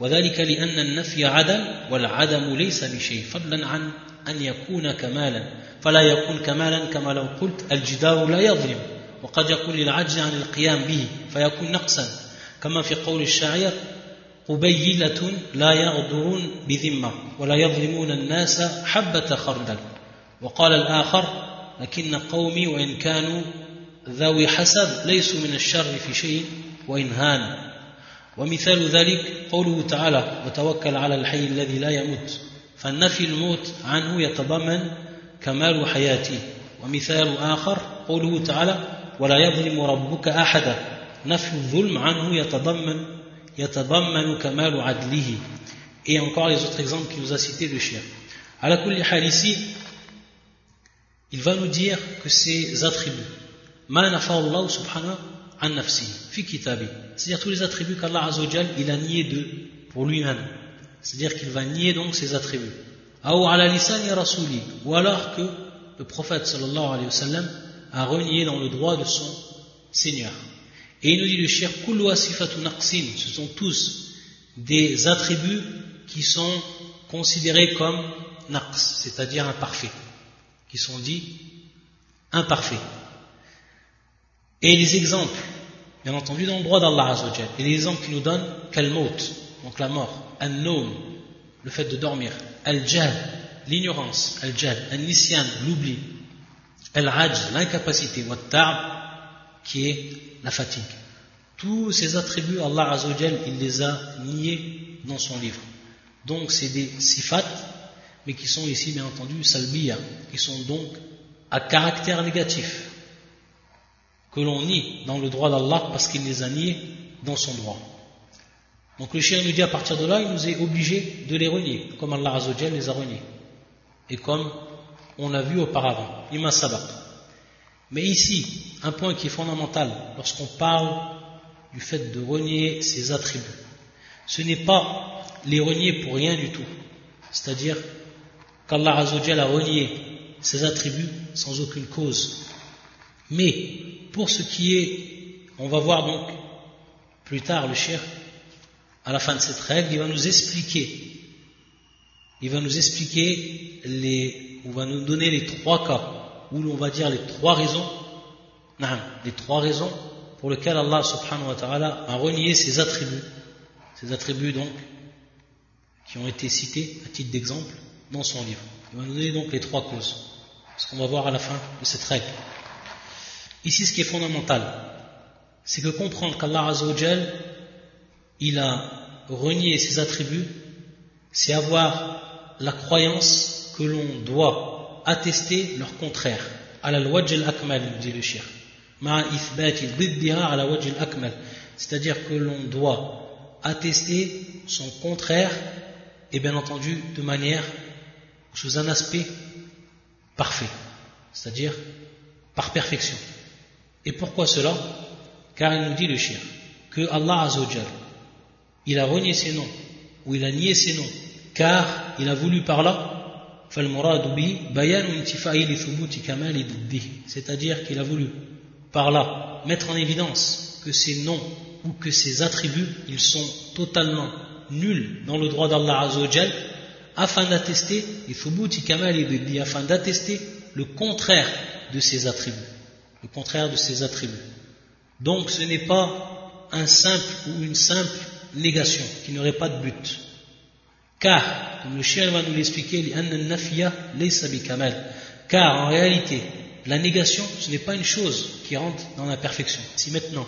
وذلك لأن النفي عدم والعدم ليس بشيء فضلا عن أن يكون كمالا. فلا يكون كمالا كما لو قلت الجدار لا يظلم وقد يكون للعجز عن القيام به فيكون نقصا. كما في قول الشاعر قبيلة لا يغدرون بذمة ولا يظلمون الناس حبة خردل. وقال الآخر لكن قومي وإن كانوا ذوي حسب ليسوا من الشر في شيء وإن هان. ومثال ذلك قوله تعالى وتوكل على الحي الذي لا يموت فالنفي الموت عنه يتضمن كمال حياته. ومثال آخر قوله تعالى ولا يظلم ربك أحدا. نفي الظلم عنه يتضمن et encore les autres exemples qu'il nous a cités de chien. La hal ici, il va nous dire que ces attributs, subhanahu an fi c'est-à-dire tous les attributs qu'Allah azawajal, il a nié d'eux pour lui-même. C'est-à-dire qu'il va nier donc ces attributs. Ou alors que le prophète sallallahu alayhi wa a renié dans le droit de son Seigneur. Et il nous dit le shir ce sont tous des attributs qui sont considérés comme naqs, c'est-à-dire imparfaits, qui sont dits imparfaits. Et les exemples, bien entendu, dans le droit d'Allah Azzawajal, et les exemples qu'il nous donne, kalmaut, donc la mort, al-nawm, le fait de dormir, al-jal, l'ignorance, al-jal, al-nisyan, l'oubli, al-ajz, l'incapacité, wa qui est la fatigue. Tous ces attributs, Allah Azzawajal, il les a niés dans son livre. Donc c'est des sifat, mais qui sont ici bien entendu salbiya, qui sont donc à caractère négatif, que l'on nie dans le droit d'Allah parce qu'il les a niés dans son droit. Donc le chien nous dit à partir de là, il nous est obligé de les renier, comme Allah Azzawajal les a reniés. Et comme on l'a vu auparavant, ima sabak. Mais ici, un point qui est fondamental lorsqu'on parle du fait de renier ses attributs, ce n'est pas les renier pour rien du tout. C'est-à-dire qu'Allah a renié ses attributs sans aucune cause. Mais pour ce qui est, on va voir donc plus tard le cher, à la fin de cette règle, il va nous expliquer, il va nous expliquer les, on va nous donner les trois cas où l'on va dire les trois raisons les trois raisons pour lesquelles Allah subhanahu wa ta'ala a renié ses attributs. Ces attributs donc qui ont été cités à titre d'exemple dans son livre. Il va nous donner donc les trois causes. Ce qu'on va voir à la fin de cette règle. Ici, ce qui est fondamental, c'est que comprendre qu'Allah Azzawajal, il a renié ses attributs, c'est avoir la croyance que l'on doit attester leur contraire. Dit le shir. C'est-à-dire que l'on doit attester son contraire et bien entendu de manière sous un aspect parfait, c'est-à-dire par perfection. Et pourquoi cela? Car il nous dit le shir que Allah Azzawajal, il a renié ses noms ou il a nié ses noms car il a voulu par là c'est-à-dire qu'il a voulu par là mettre en évidence que ces noms ou que ces attributs ils sont totalement nuls dans le droit d'Allah Azzawajal afin d'attester afin d'attester le contraire de ces attributs. Le contraire de ces attributs. Donc ce n'est pas un simple ou une simple négation qui n'aurait pas de but car comme le chien va nous l'expliquer car en réalité la négation ce n'est pas une chose qui rentre dans la perfection si maintenant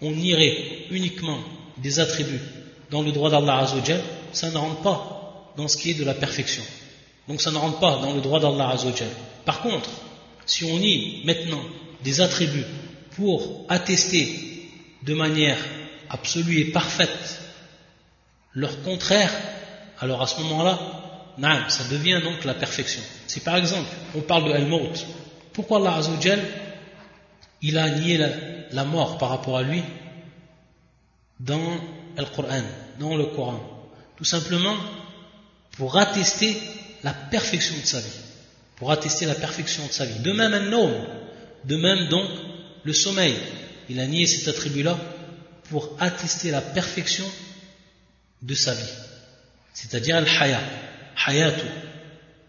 on irait uniquement des attributs dans le droit d'Allah Azzawajal ça ne rentre pas dans ce qui est de la perfection. Donc ça ne rentre pas dans le droit d'Allah Azzawajal. Par contre, si on nie maintenant des attributs pour attester de manière absolue et parfaite leur contraire, alors à ce moment-là, ça devient donc la perfection. Si par exemple on parle de Al-Maut, pourquoi Allah Azzawajal il a nié la, mort par rapport à lui dans le Coran, dans le Coran? Tout simplement pour attester la perfection de sa vie. Pour attester la perfection de sa vie. De même un homme, de même donc le sommeil. Il a nié cet attribut-là pour attester la perfection de sa vie. C'est-à-dire al-haya, hayatu.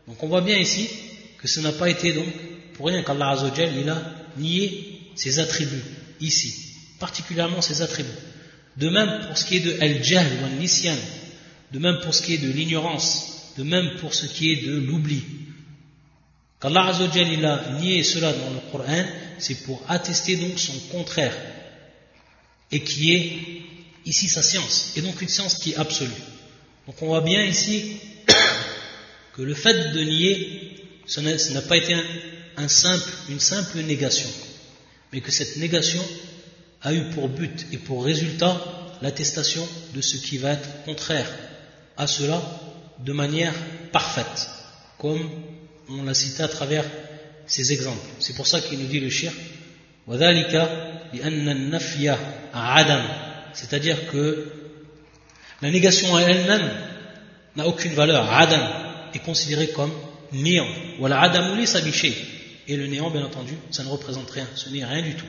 Donc on voit bien ici que ce n'a pas été donc pour rien qu'Allah il a nié ses attributs ici, particulièrement ses attributs. De même pour ce qui est de al-jahl ou al-nisyan, de même pour ce qui est de l'ignorance, de même pour ce qui est de l'oubli. Qu'Allah il a nié cela dans le Coran, c'est pour attester donc son contraire, et qui est ici sa science, et donc une science qui est absolue. Donc on voit bien ici que le fait de nier, ce n'a pas été une simple négation, mais que cette négation a eu pour but et pour résultat l'attestation de ce qui va être contraire à cela de manière parfaite, comme on l'a cité à travers ces exemples. C'est pour ça qu'il nous dit le shir, c'est-à-dire que la négation à elle-même n'a aucune valeur. Adam est considéré comme néant. Et le néant, bien entendu, ça ne représente rien, ce n'est rien du tout.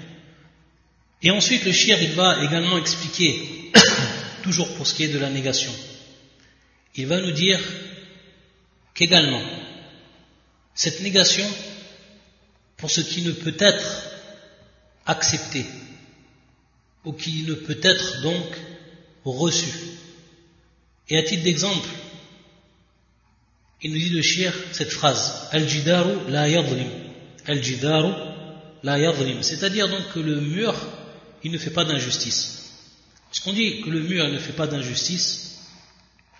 Et ensuite, le shir, il va également expliquer, toujours pour ce qui est de la négation, il va nous dire qu'également, cette négation, pour ce qui ne peut être accepté, ou qui ne peut être donc reçu. Et à titre d'exemple, il nous dit le shir cette phrase Al-jidaru la yadlim. Al-jidaru la yadlim. C'est-à-dire donc que le mur, il ne fait pas d'injustice. Puisqu'on dit que le mur ne fait pas d'injustice,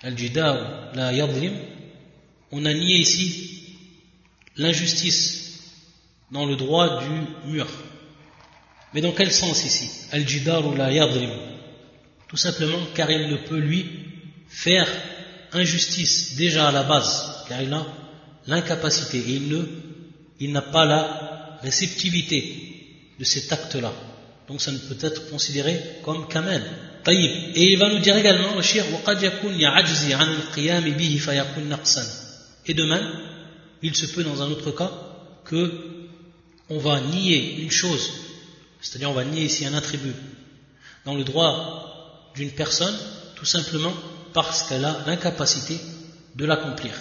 al-jidar la yadlim, on a nié ici l'injustice dans le droit du mur. Mais dans quel sens ici? Al-jidar la yadlim Tout simplement car il ne peut lui faire injustice déjà à la base, car il a l'incapacité et il n'a pas la réceptivité de cet acte-là. Donc ça ne peut être considéré comme kamel. Et il va nous dire également, le shir, Et de même, il se peut dans un autre cas que on va nier une chose, c'est-à-dire on va nier ici un attribut dans le droit d'une personne, tout simplement parce qu'elle a l'incapacité de l'accomplir.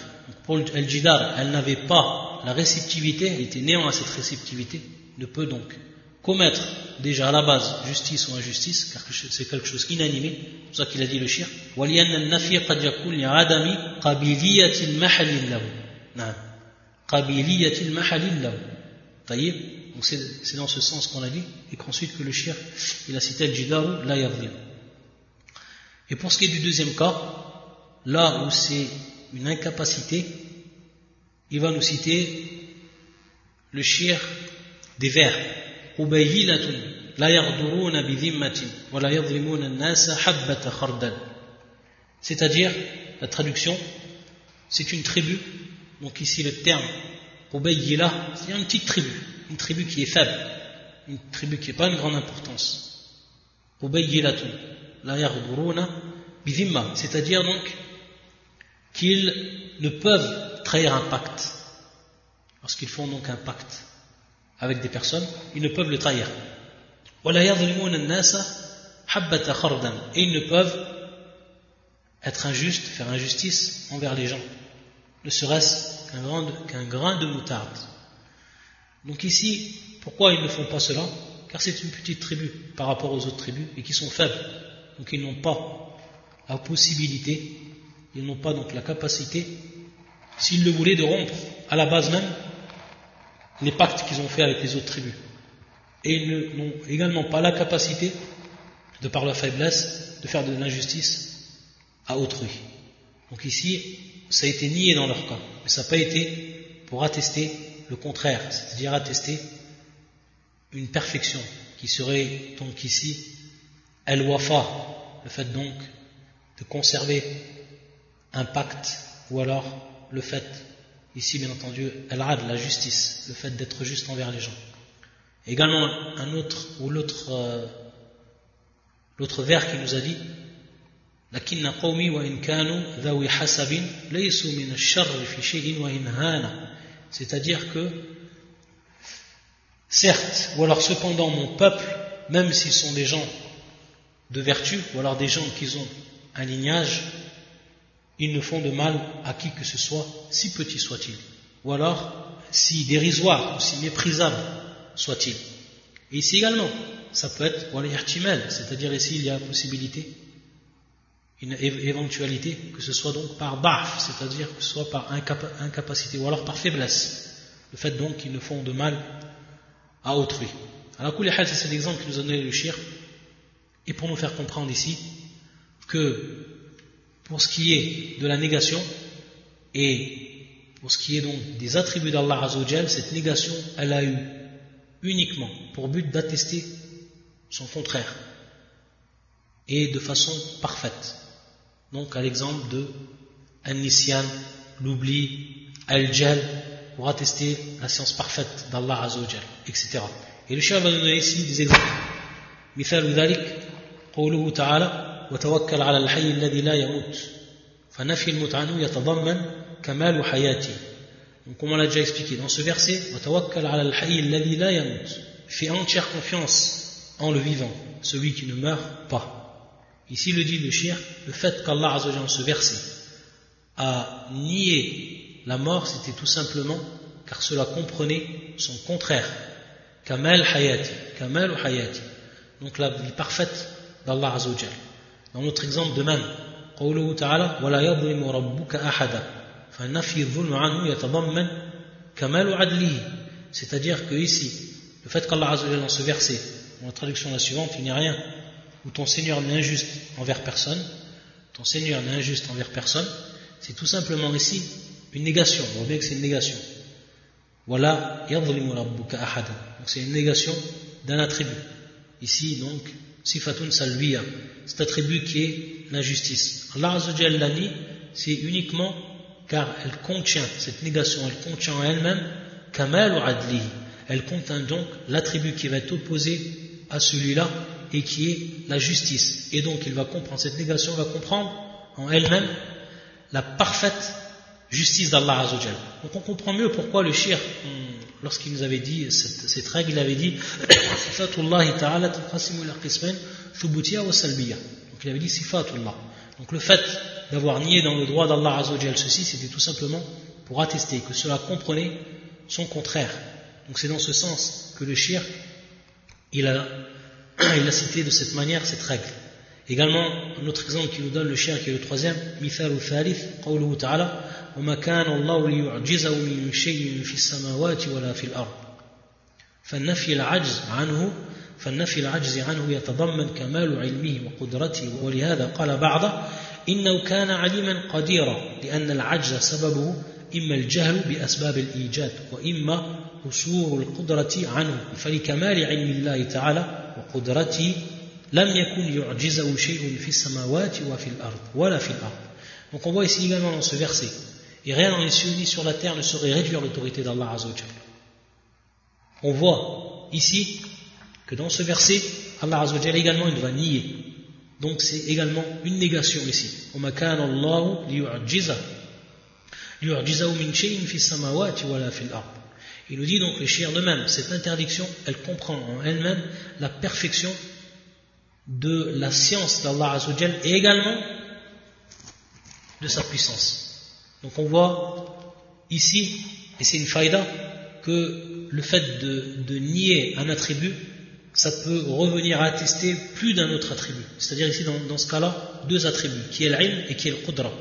Pour Al-Jidar, elle n'avait pas la réceptivité, elle était néant à cette réceptivité, ne peut donc commettre déjà à la base justice ou injustice, car c'est quelque chose inanimé, c'est pour ça qu'il a dit le shir. C'est dans ce sens qu'on a dit, et qu'ensuite que le shir, il a cité Al-Jidaru, la yavdil. Et pour ce qui est du deuxième cas, là où c'est une incapacité, il va nous citer le shirk des vers. C'est-à-dire, la traduction, c'est une tribu. Donc ici le terme Ubayyila, c'est une petite tribu, une tribu qui est faible, une tribu qui n'est pas une grande importance. C'est-à-dire donc qu'ils ne peuvent trahir un pacte. Lorsqu'ils font donc un pacte avec des personnes, ils ne peuvent le trahir. Et ils ne peuvent être injustes, faire injustice envers les gens, ne serait-ce qu'un grain, de moutarde. Donc ici, pourquoi ils ne font pas cela? Car c'est une petite tribu par rapport aux autres tribus et qui sont faibles. Donc ils n'ont pas la possibilité, ils n'ont pas donc la capacité, s'ils le voulaient, de rompre à la base même les pactes qu'ils ont fait avec les autres tribus. Et ils n'ont également pas la capacité, de par leur faiblesse, de faire de l'injustice à autrui. Donc ici, ça a été nié dans leur cas, mais ça n'a pas été pour attester le contraire, c'est-à-dire attester une perfection qui serait donc ici el-wafa, le fait donc de conserver un pacte, ou alors le fait Ici, bien entendu, al-ad, la justice, le fait d'être juste envers les gens. Également, un autre, ou l'autre, euh, l'autre vers qui nous a dit, c'est-à-dire que certes ou alors cependant mon peuple même s'ils sont des gens de vertu ou alors des gens qui ont un lignage ils ne font de mal à qui que ce soit, si petit soit-il, ou alors si dérisoire ou si méprisable soit-il. Et ici également, ça peut être c'est-à-dire ici il y a possibilité, une éventualité, que ce soit donc par baf, c'est-à-dire que ce soit par incapacité, ou alors par faiblesse. Le fait donc qu'ils ne font de mal à autrui. Alors, c'est l'exemple que nous a donné le shir, et pour nous faire comprendre ici que pour ce qui est de la négation et pour ce qui est donc des attributs d'Allah Azzawajal, cette négation, elle a eu uniquement pour but d'attester son contraire et de façon parfaite. Donc à l'exemple de An-Nisyan, l'oubli, Al-Jal, pour attester la science parfaite d'Allah Azzawajal, etc. Et le chien va nous donner ici des exemples. مثال ذلك قوله تعالى وتوكل على الحي الذي لا يموت فنفي المتعنو يتضمن كمال حياتي Donc, comme on l'a déjà expliqué dans ce verset, وتوكل على الحي الذي لا يموت Fais entière confiance en le vivant, celui qui ne meurt pas. Ici, le dit le shir, le fait qu'Allah dans ce verset a nié la mort, c'était tout simplement car cela comprenait son contraire. Kamal hayati, kamal hayati. Donc la vie parfaite d'Allah Azzawajal. Dans notre exemple de même, قوله تعالى ولا يظلم ربك أحدا فنفي الظلم عنه يتضمن كمال عدله c'est-à-dire que ici le fait qu'Allah Azza dans ce verset dans la traduction la suivante il n'y a rien où ton Seigneur n'est injuste envers personne ton Seigneur n'est injuste envers personne c'est tout simplement ici une négation on voit bien que c'est une négation voilà يظلم ربك أحدا donc c'est une négation d'un attribut ici donc sifatun salbiya, cet attribut qui est la justice. Allah Azzawajal c'est uniquement car elle contient, cette négation, elle contient en elle-même kamal ou adli. Elle contient donc l'attribut qui va être opposé à celui-là et qui est la justice. Et donc il va comprendre, cette négation va comprendre en elle-même la parfaite justice d'Allah Azzawajal. Donc on comprend mieux pourquoi le shir, lorsqu'il nous avait dit cette, règle, il avait dit. Donc il avait dit sifatullah. Donc le fait d'avoir nié dans le droit d'Allah Azzawajal ceci, c'était tout simplement pour attester que cela comprenait son contraire. Donc c'est dans ce sens que le shir il a, il a cité de cette manière cette règle. Également, un autre exemple qui nous donne le chien qui est le troisième, مثال الثالث قوله تعالى وما كان الله ليعجزه من شيء في السماوات ولا في الأرض فالنفي العجز عنه فالنفي العجز عنه يتضمن كمال علمه وقدرته ولهذا قال بعضه إنه كان عليما قديرا لأن العجز سببه إما الجهل بأسباب الإيجاد وإما قصور القدرة عنه فلكمال علم الله تعالى وقدرته لم يكن يعجزه شيء في السماوات وفي الأرض ولا في الأرض Donc on voit ici également dans ce verset, et rien dans les cieux ni sur la terre ne saurait réduire l'autorité d'Allah Azzawajal. On voit ici que dans ce verset, Allah Azzawajal également il va nier. Donc c'est également une négation ici. وَمَا كَانَ اللَّهُ لِيُعْجِزَهُ لِيُعْجِزَهُ مِنْ شَيْءٍ فِي السَّمَاوَاتِ وَلَا فِي الْأَرْضِ Il nous dit donc le shir de même, cette interdiction, elle comprend en elle-même la perfection de la science d'Allah Azzawajal et également de sa puissance. Donc on voit ici, et c'est une faïda, que le fait de, nier un attribut, ça peut revenir à attester plus d'un autre attribut. C'est-à-dire ici, dans, ce cas-là, deux attributs, qui est l'ilm et qui est le qudra.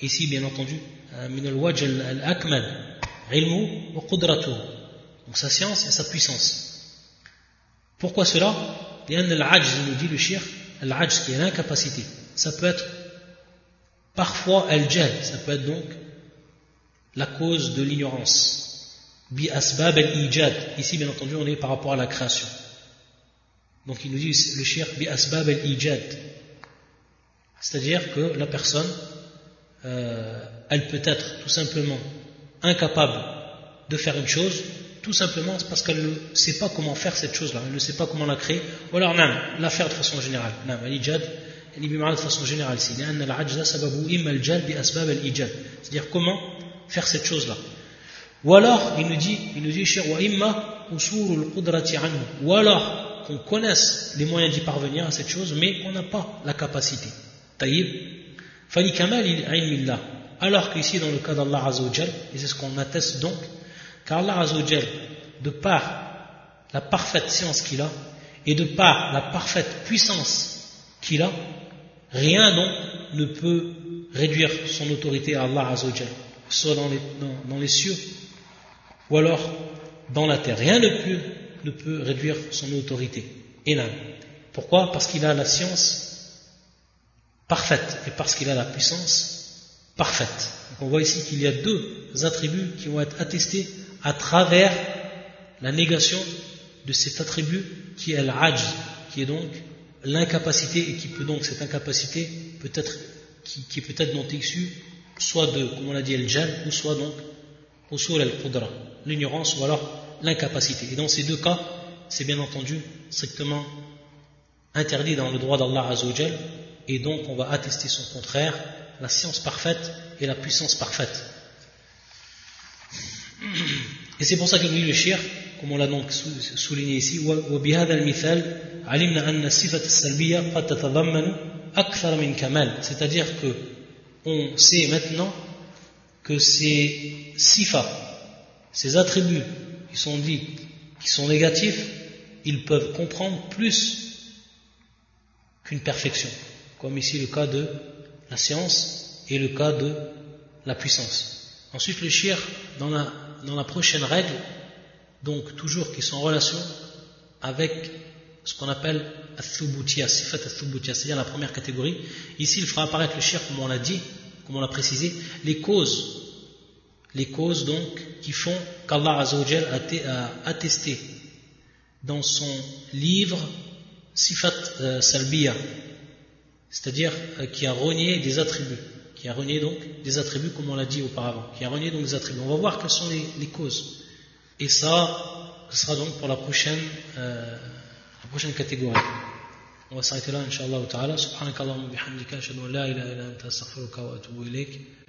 Ici, bien entendu, euh, min al-wajh al-akmal, ilmu wa qudratu. Donc sa science et sa puissance. Pourquoi cela? Nous dit le shir, l'ajz qui est l'incapacité. Ça peut être parfois al-jahl, ça peut être donc la cause de l'ignorance. Bi asbab al-ijad. Ici, bien entendu, on est par rapport à la création. Donc il nous dit le shir bi asbab al-ijad. C'est-à-dire que la personne, euh, elle peut être tout simplement incapable de faire une chose, tout simplement parce qu'elle ne sait pas comment faire cette chose-là, elle ne sait pas comment la créer, ou alors non, la faire de façon générale. Non, l'ijad, est de façon générale. C'est-à-dire comment faire cette chose-là. Ou alors, il nous dit, il nous dit, ou alors qu'on connaisse les moyens d'y parvenir à cette chose, mais qu'on n'a pas la capacité. Taïb, alors qu'ici, dans le cas d'Allah Azzawajal, et c'est ce qu'on atteste donc, car Allah Azzawajal, de par la parfaite science qu'il a, et de par la parfaite puissance qu'il a, rien donc ne peut réduire son autorité à Allah Azzawajal, soit dans les, dans, les cieux, ou alors dans la terre. Rien ne peut, ne peut réduire son autorité. Là, pourquoi? Parce qu'il a la science parfaite, et parce qu'il a la puissance parfaite. Donc on voit ici qu'il y a deux attributs qui vont être attestés à travers la négation de cet attribut qui est l'ajj, qui est donc l'incapacité et qui peut donc cette incapacité peut être qui, qui peut être donc issue soit de comme on l'a dit el ou soit donc usul al qudra l'ignorance ou alors l'incapacité. Et dans ces deux cas c'est bien entendu strictement interdit dans le droit d'Allah Azzawajal et donc on va attester son contraire la science parfaite et la puissance parfaite et c'est pour ça que dit le shir comme on l'a donc souligné ici وبهذا المثال علمنا أن الصفة السلبية قد تتضمن أكثر من كمال c'est-à-dire que on sait maintenant que ces sifas ces attributs qui sont dits qui sont négatifs ils peuvent comprendre plus qu'une perfection comme ici le cas de la science et le cas de la puissance ensuite le shir dans la, dans la prochaine règle donc toujours qui sont en relation avec ce qu'on appelle Athubutia, Sifat Athubutia, c'est-à-dire la première catégorie. Ici, il fera apparaître le shir, comme on l'a dit, comme on l'a précisé, les causes, les causes donc qui font qu'Allah a attesté dans son livre Sifat euh, Salbiya, c'est-à-dire euh, qui a renié des attributs, qui a renié donc des attributs comme on l'a dit auparavant, qui a renié donc des attributs. On va voir quelles sont les, les causes. Et ça, ce sera donc pour la prochaine, euh, la prochaine catégorie. On va s'arrêter là, Inch'Allah ta'ala. Subhanakallahumma bihamdika, ashhadu an la ilaha illa anta astaghfiruka wa atubu ilayk.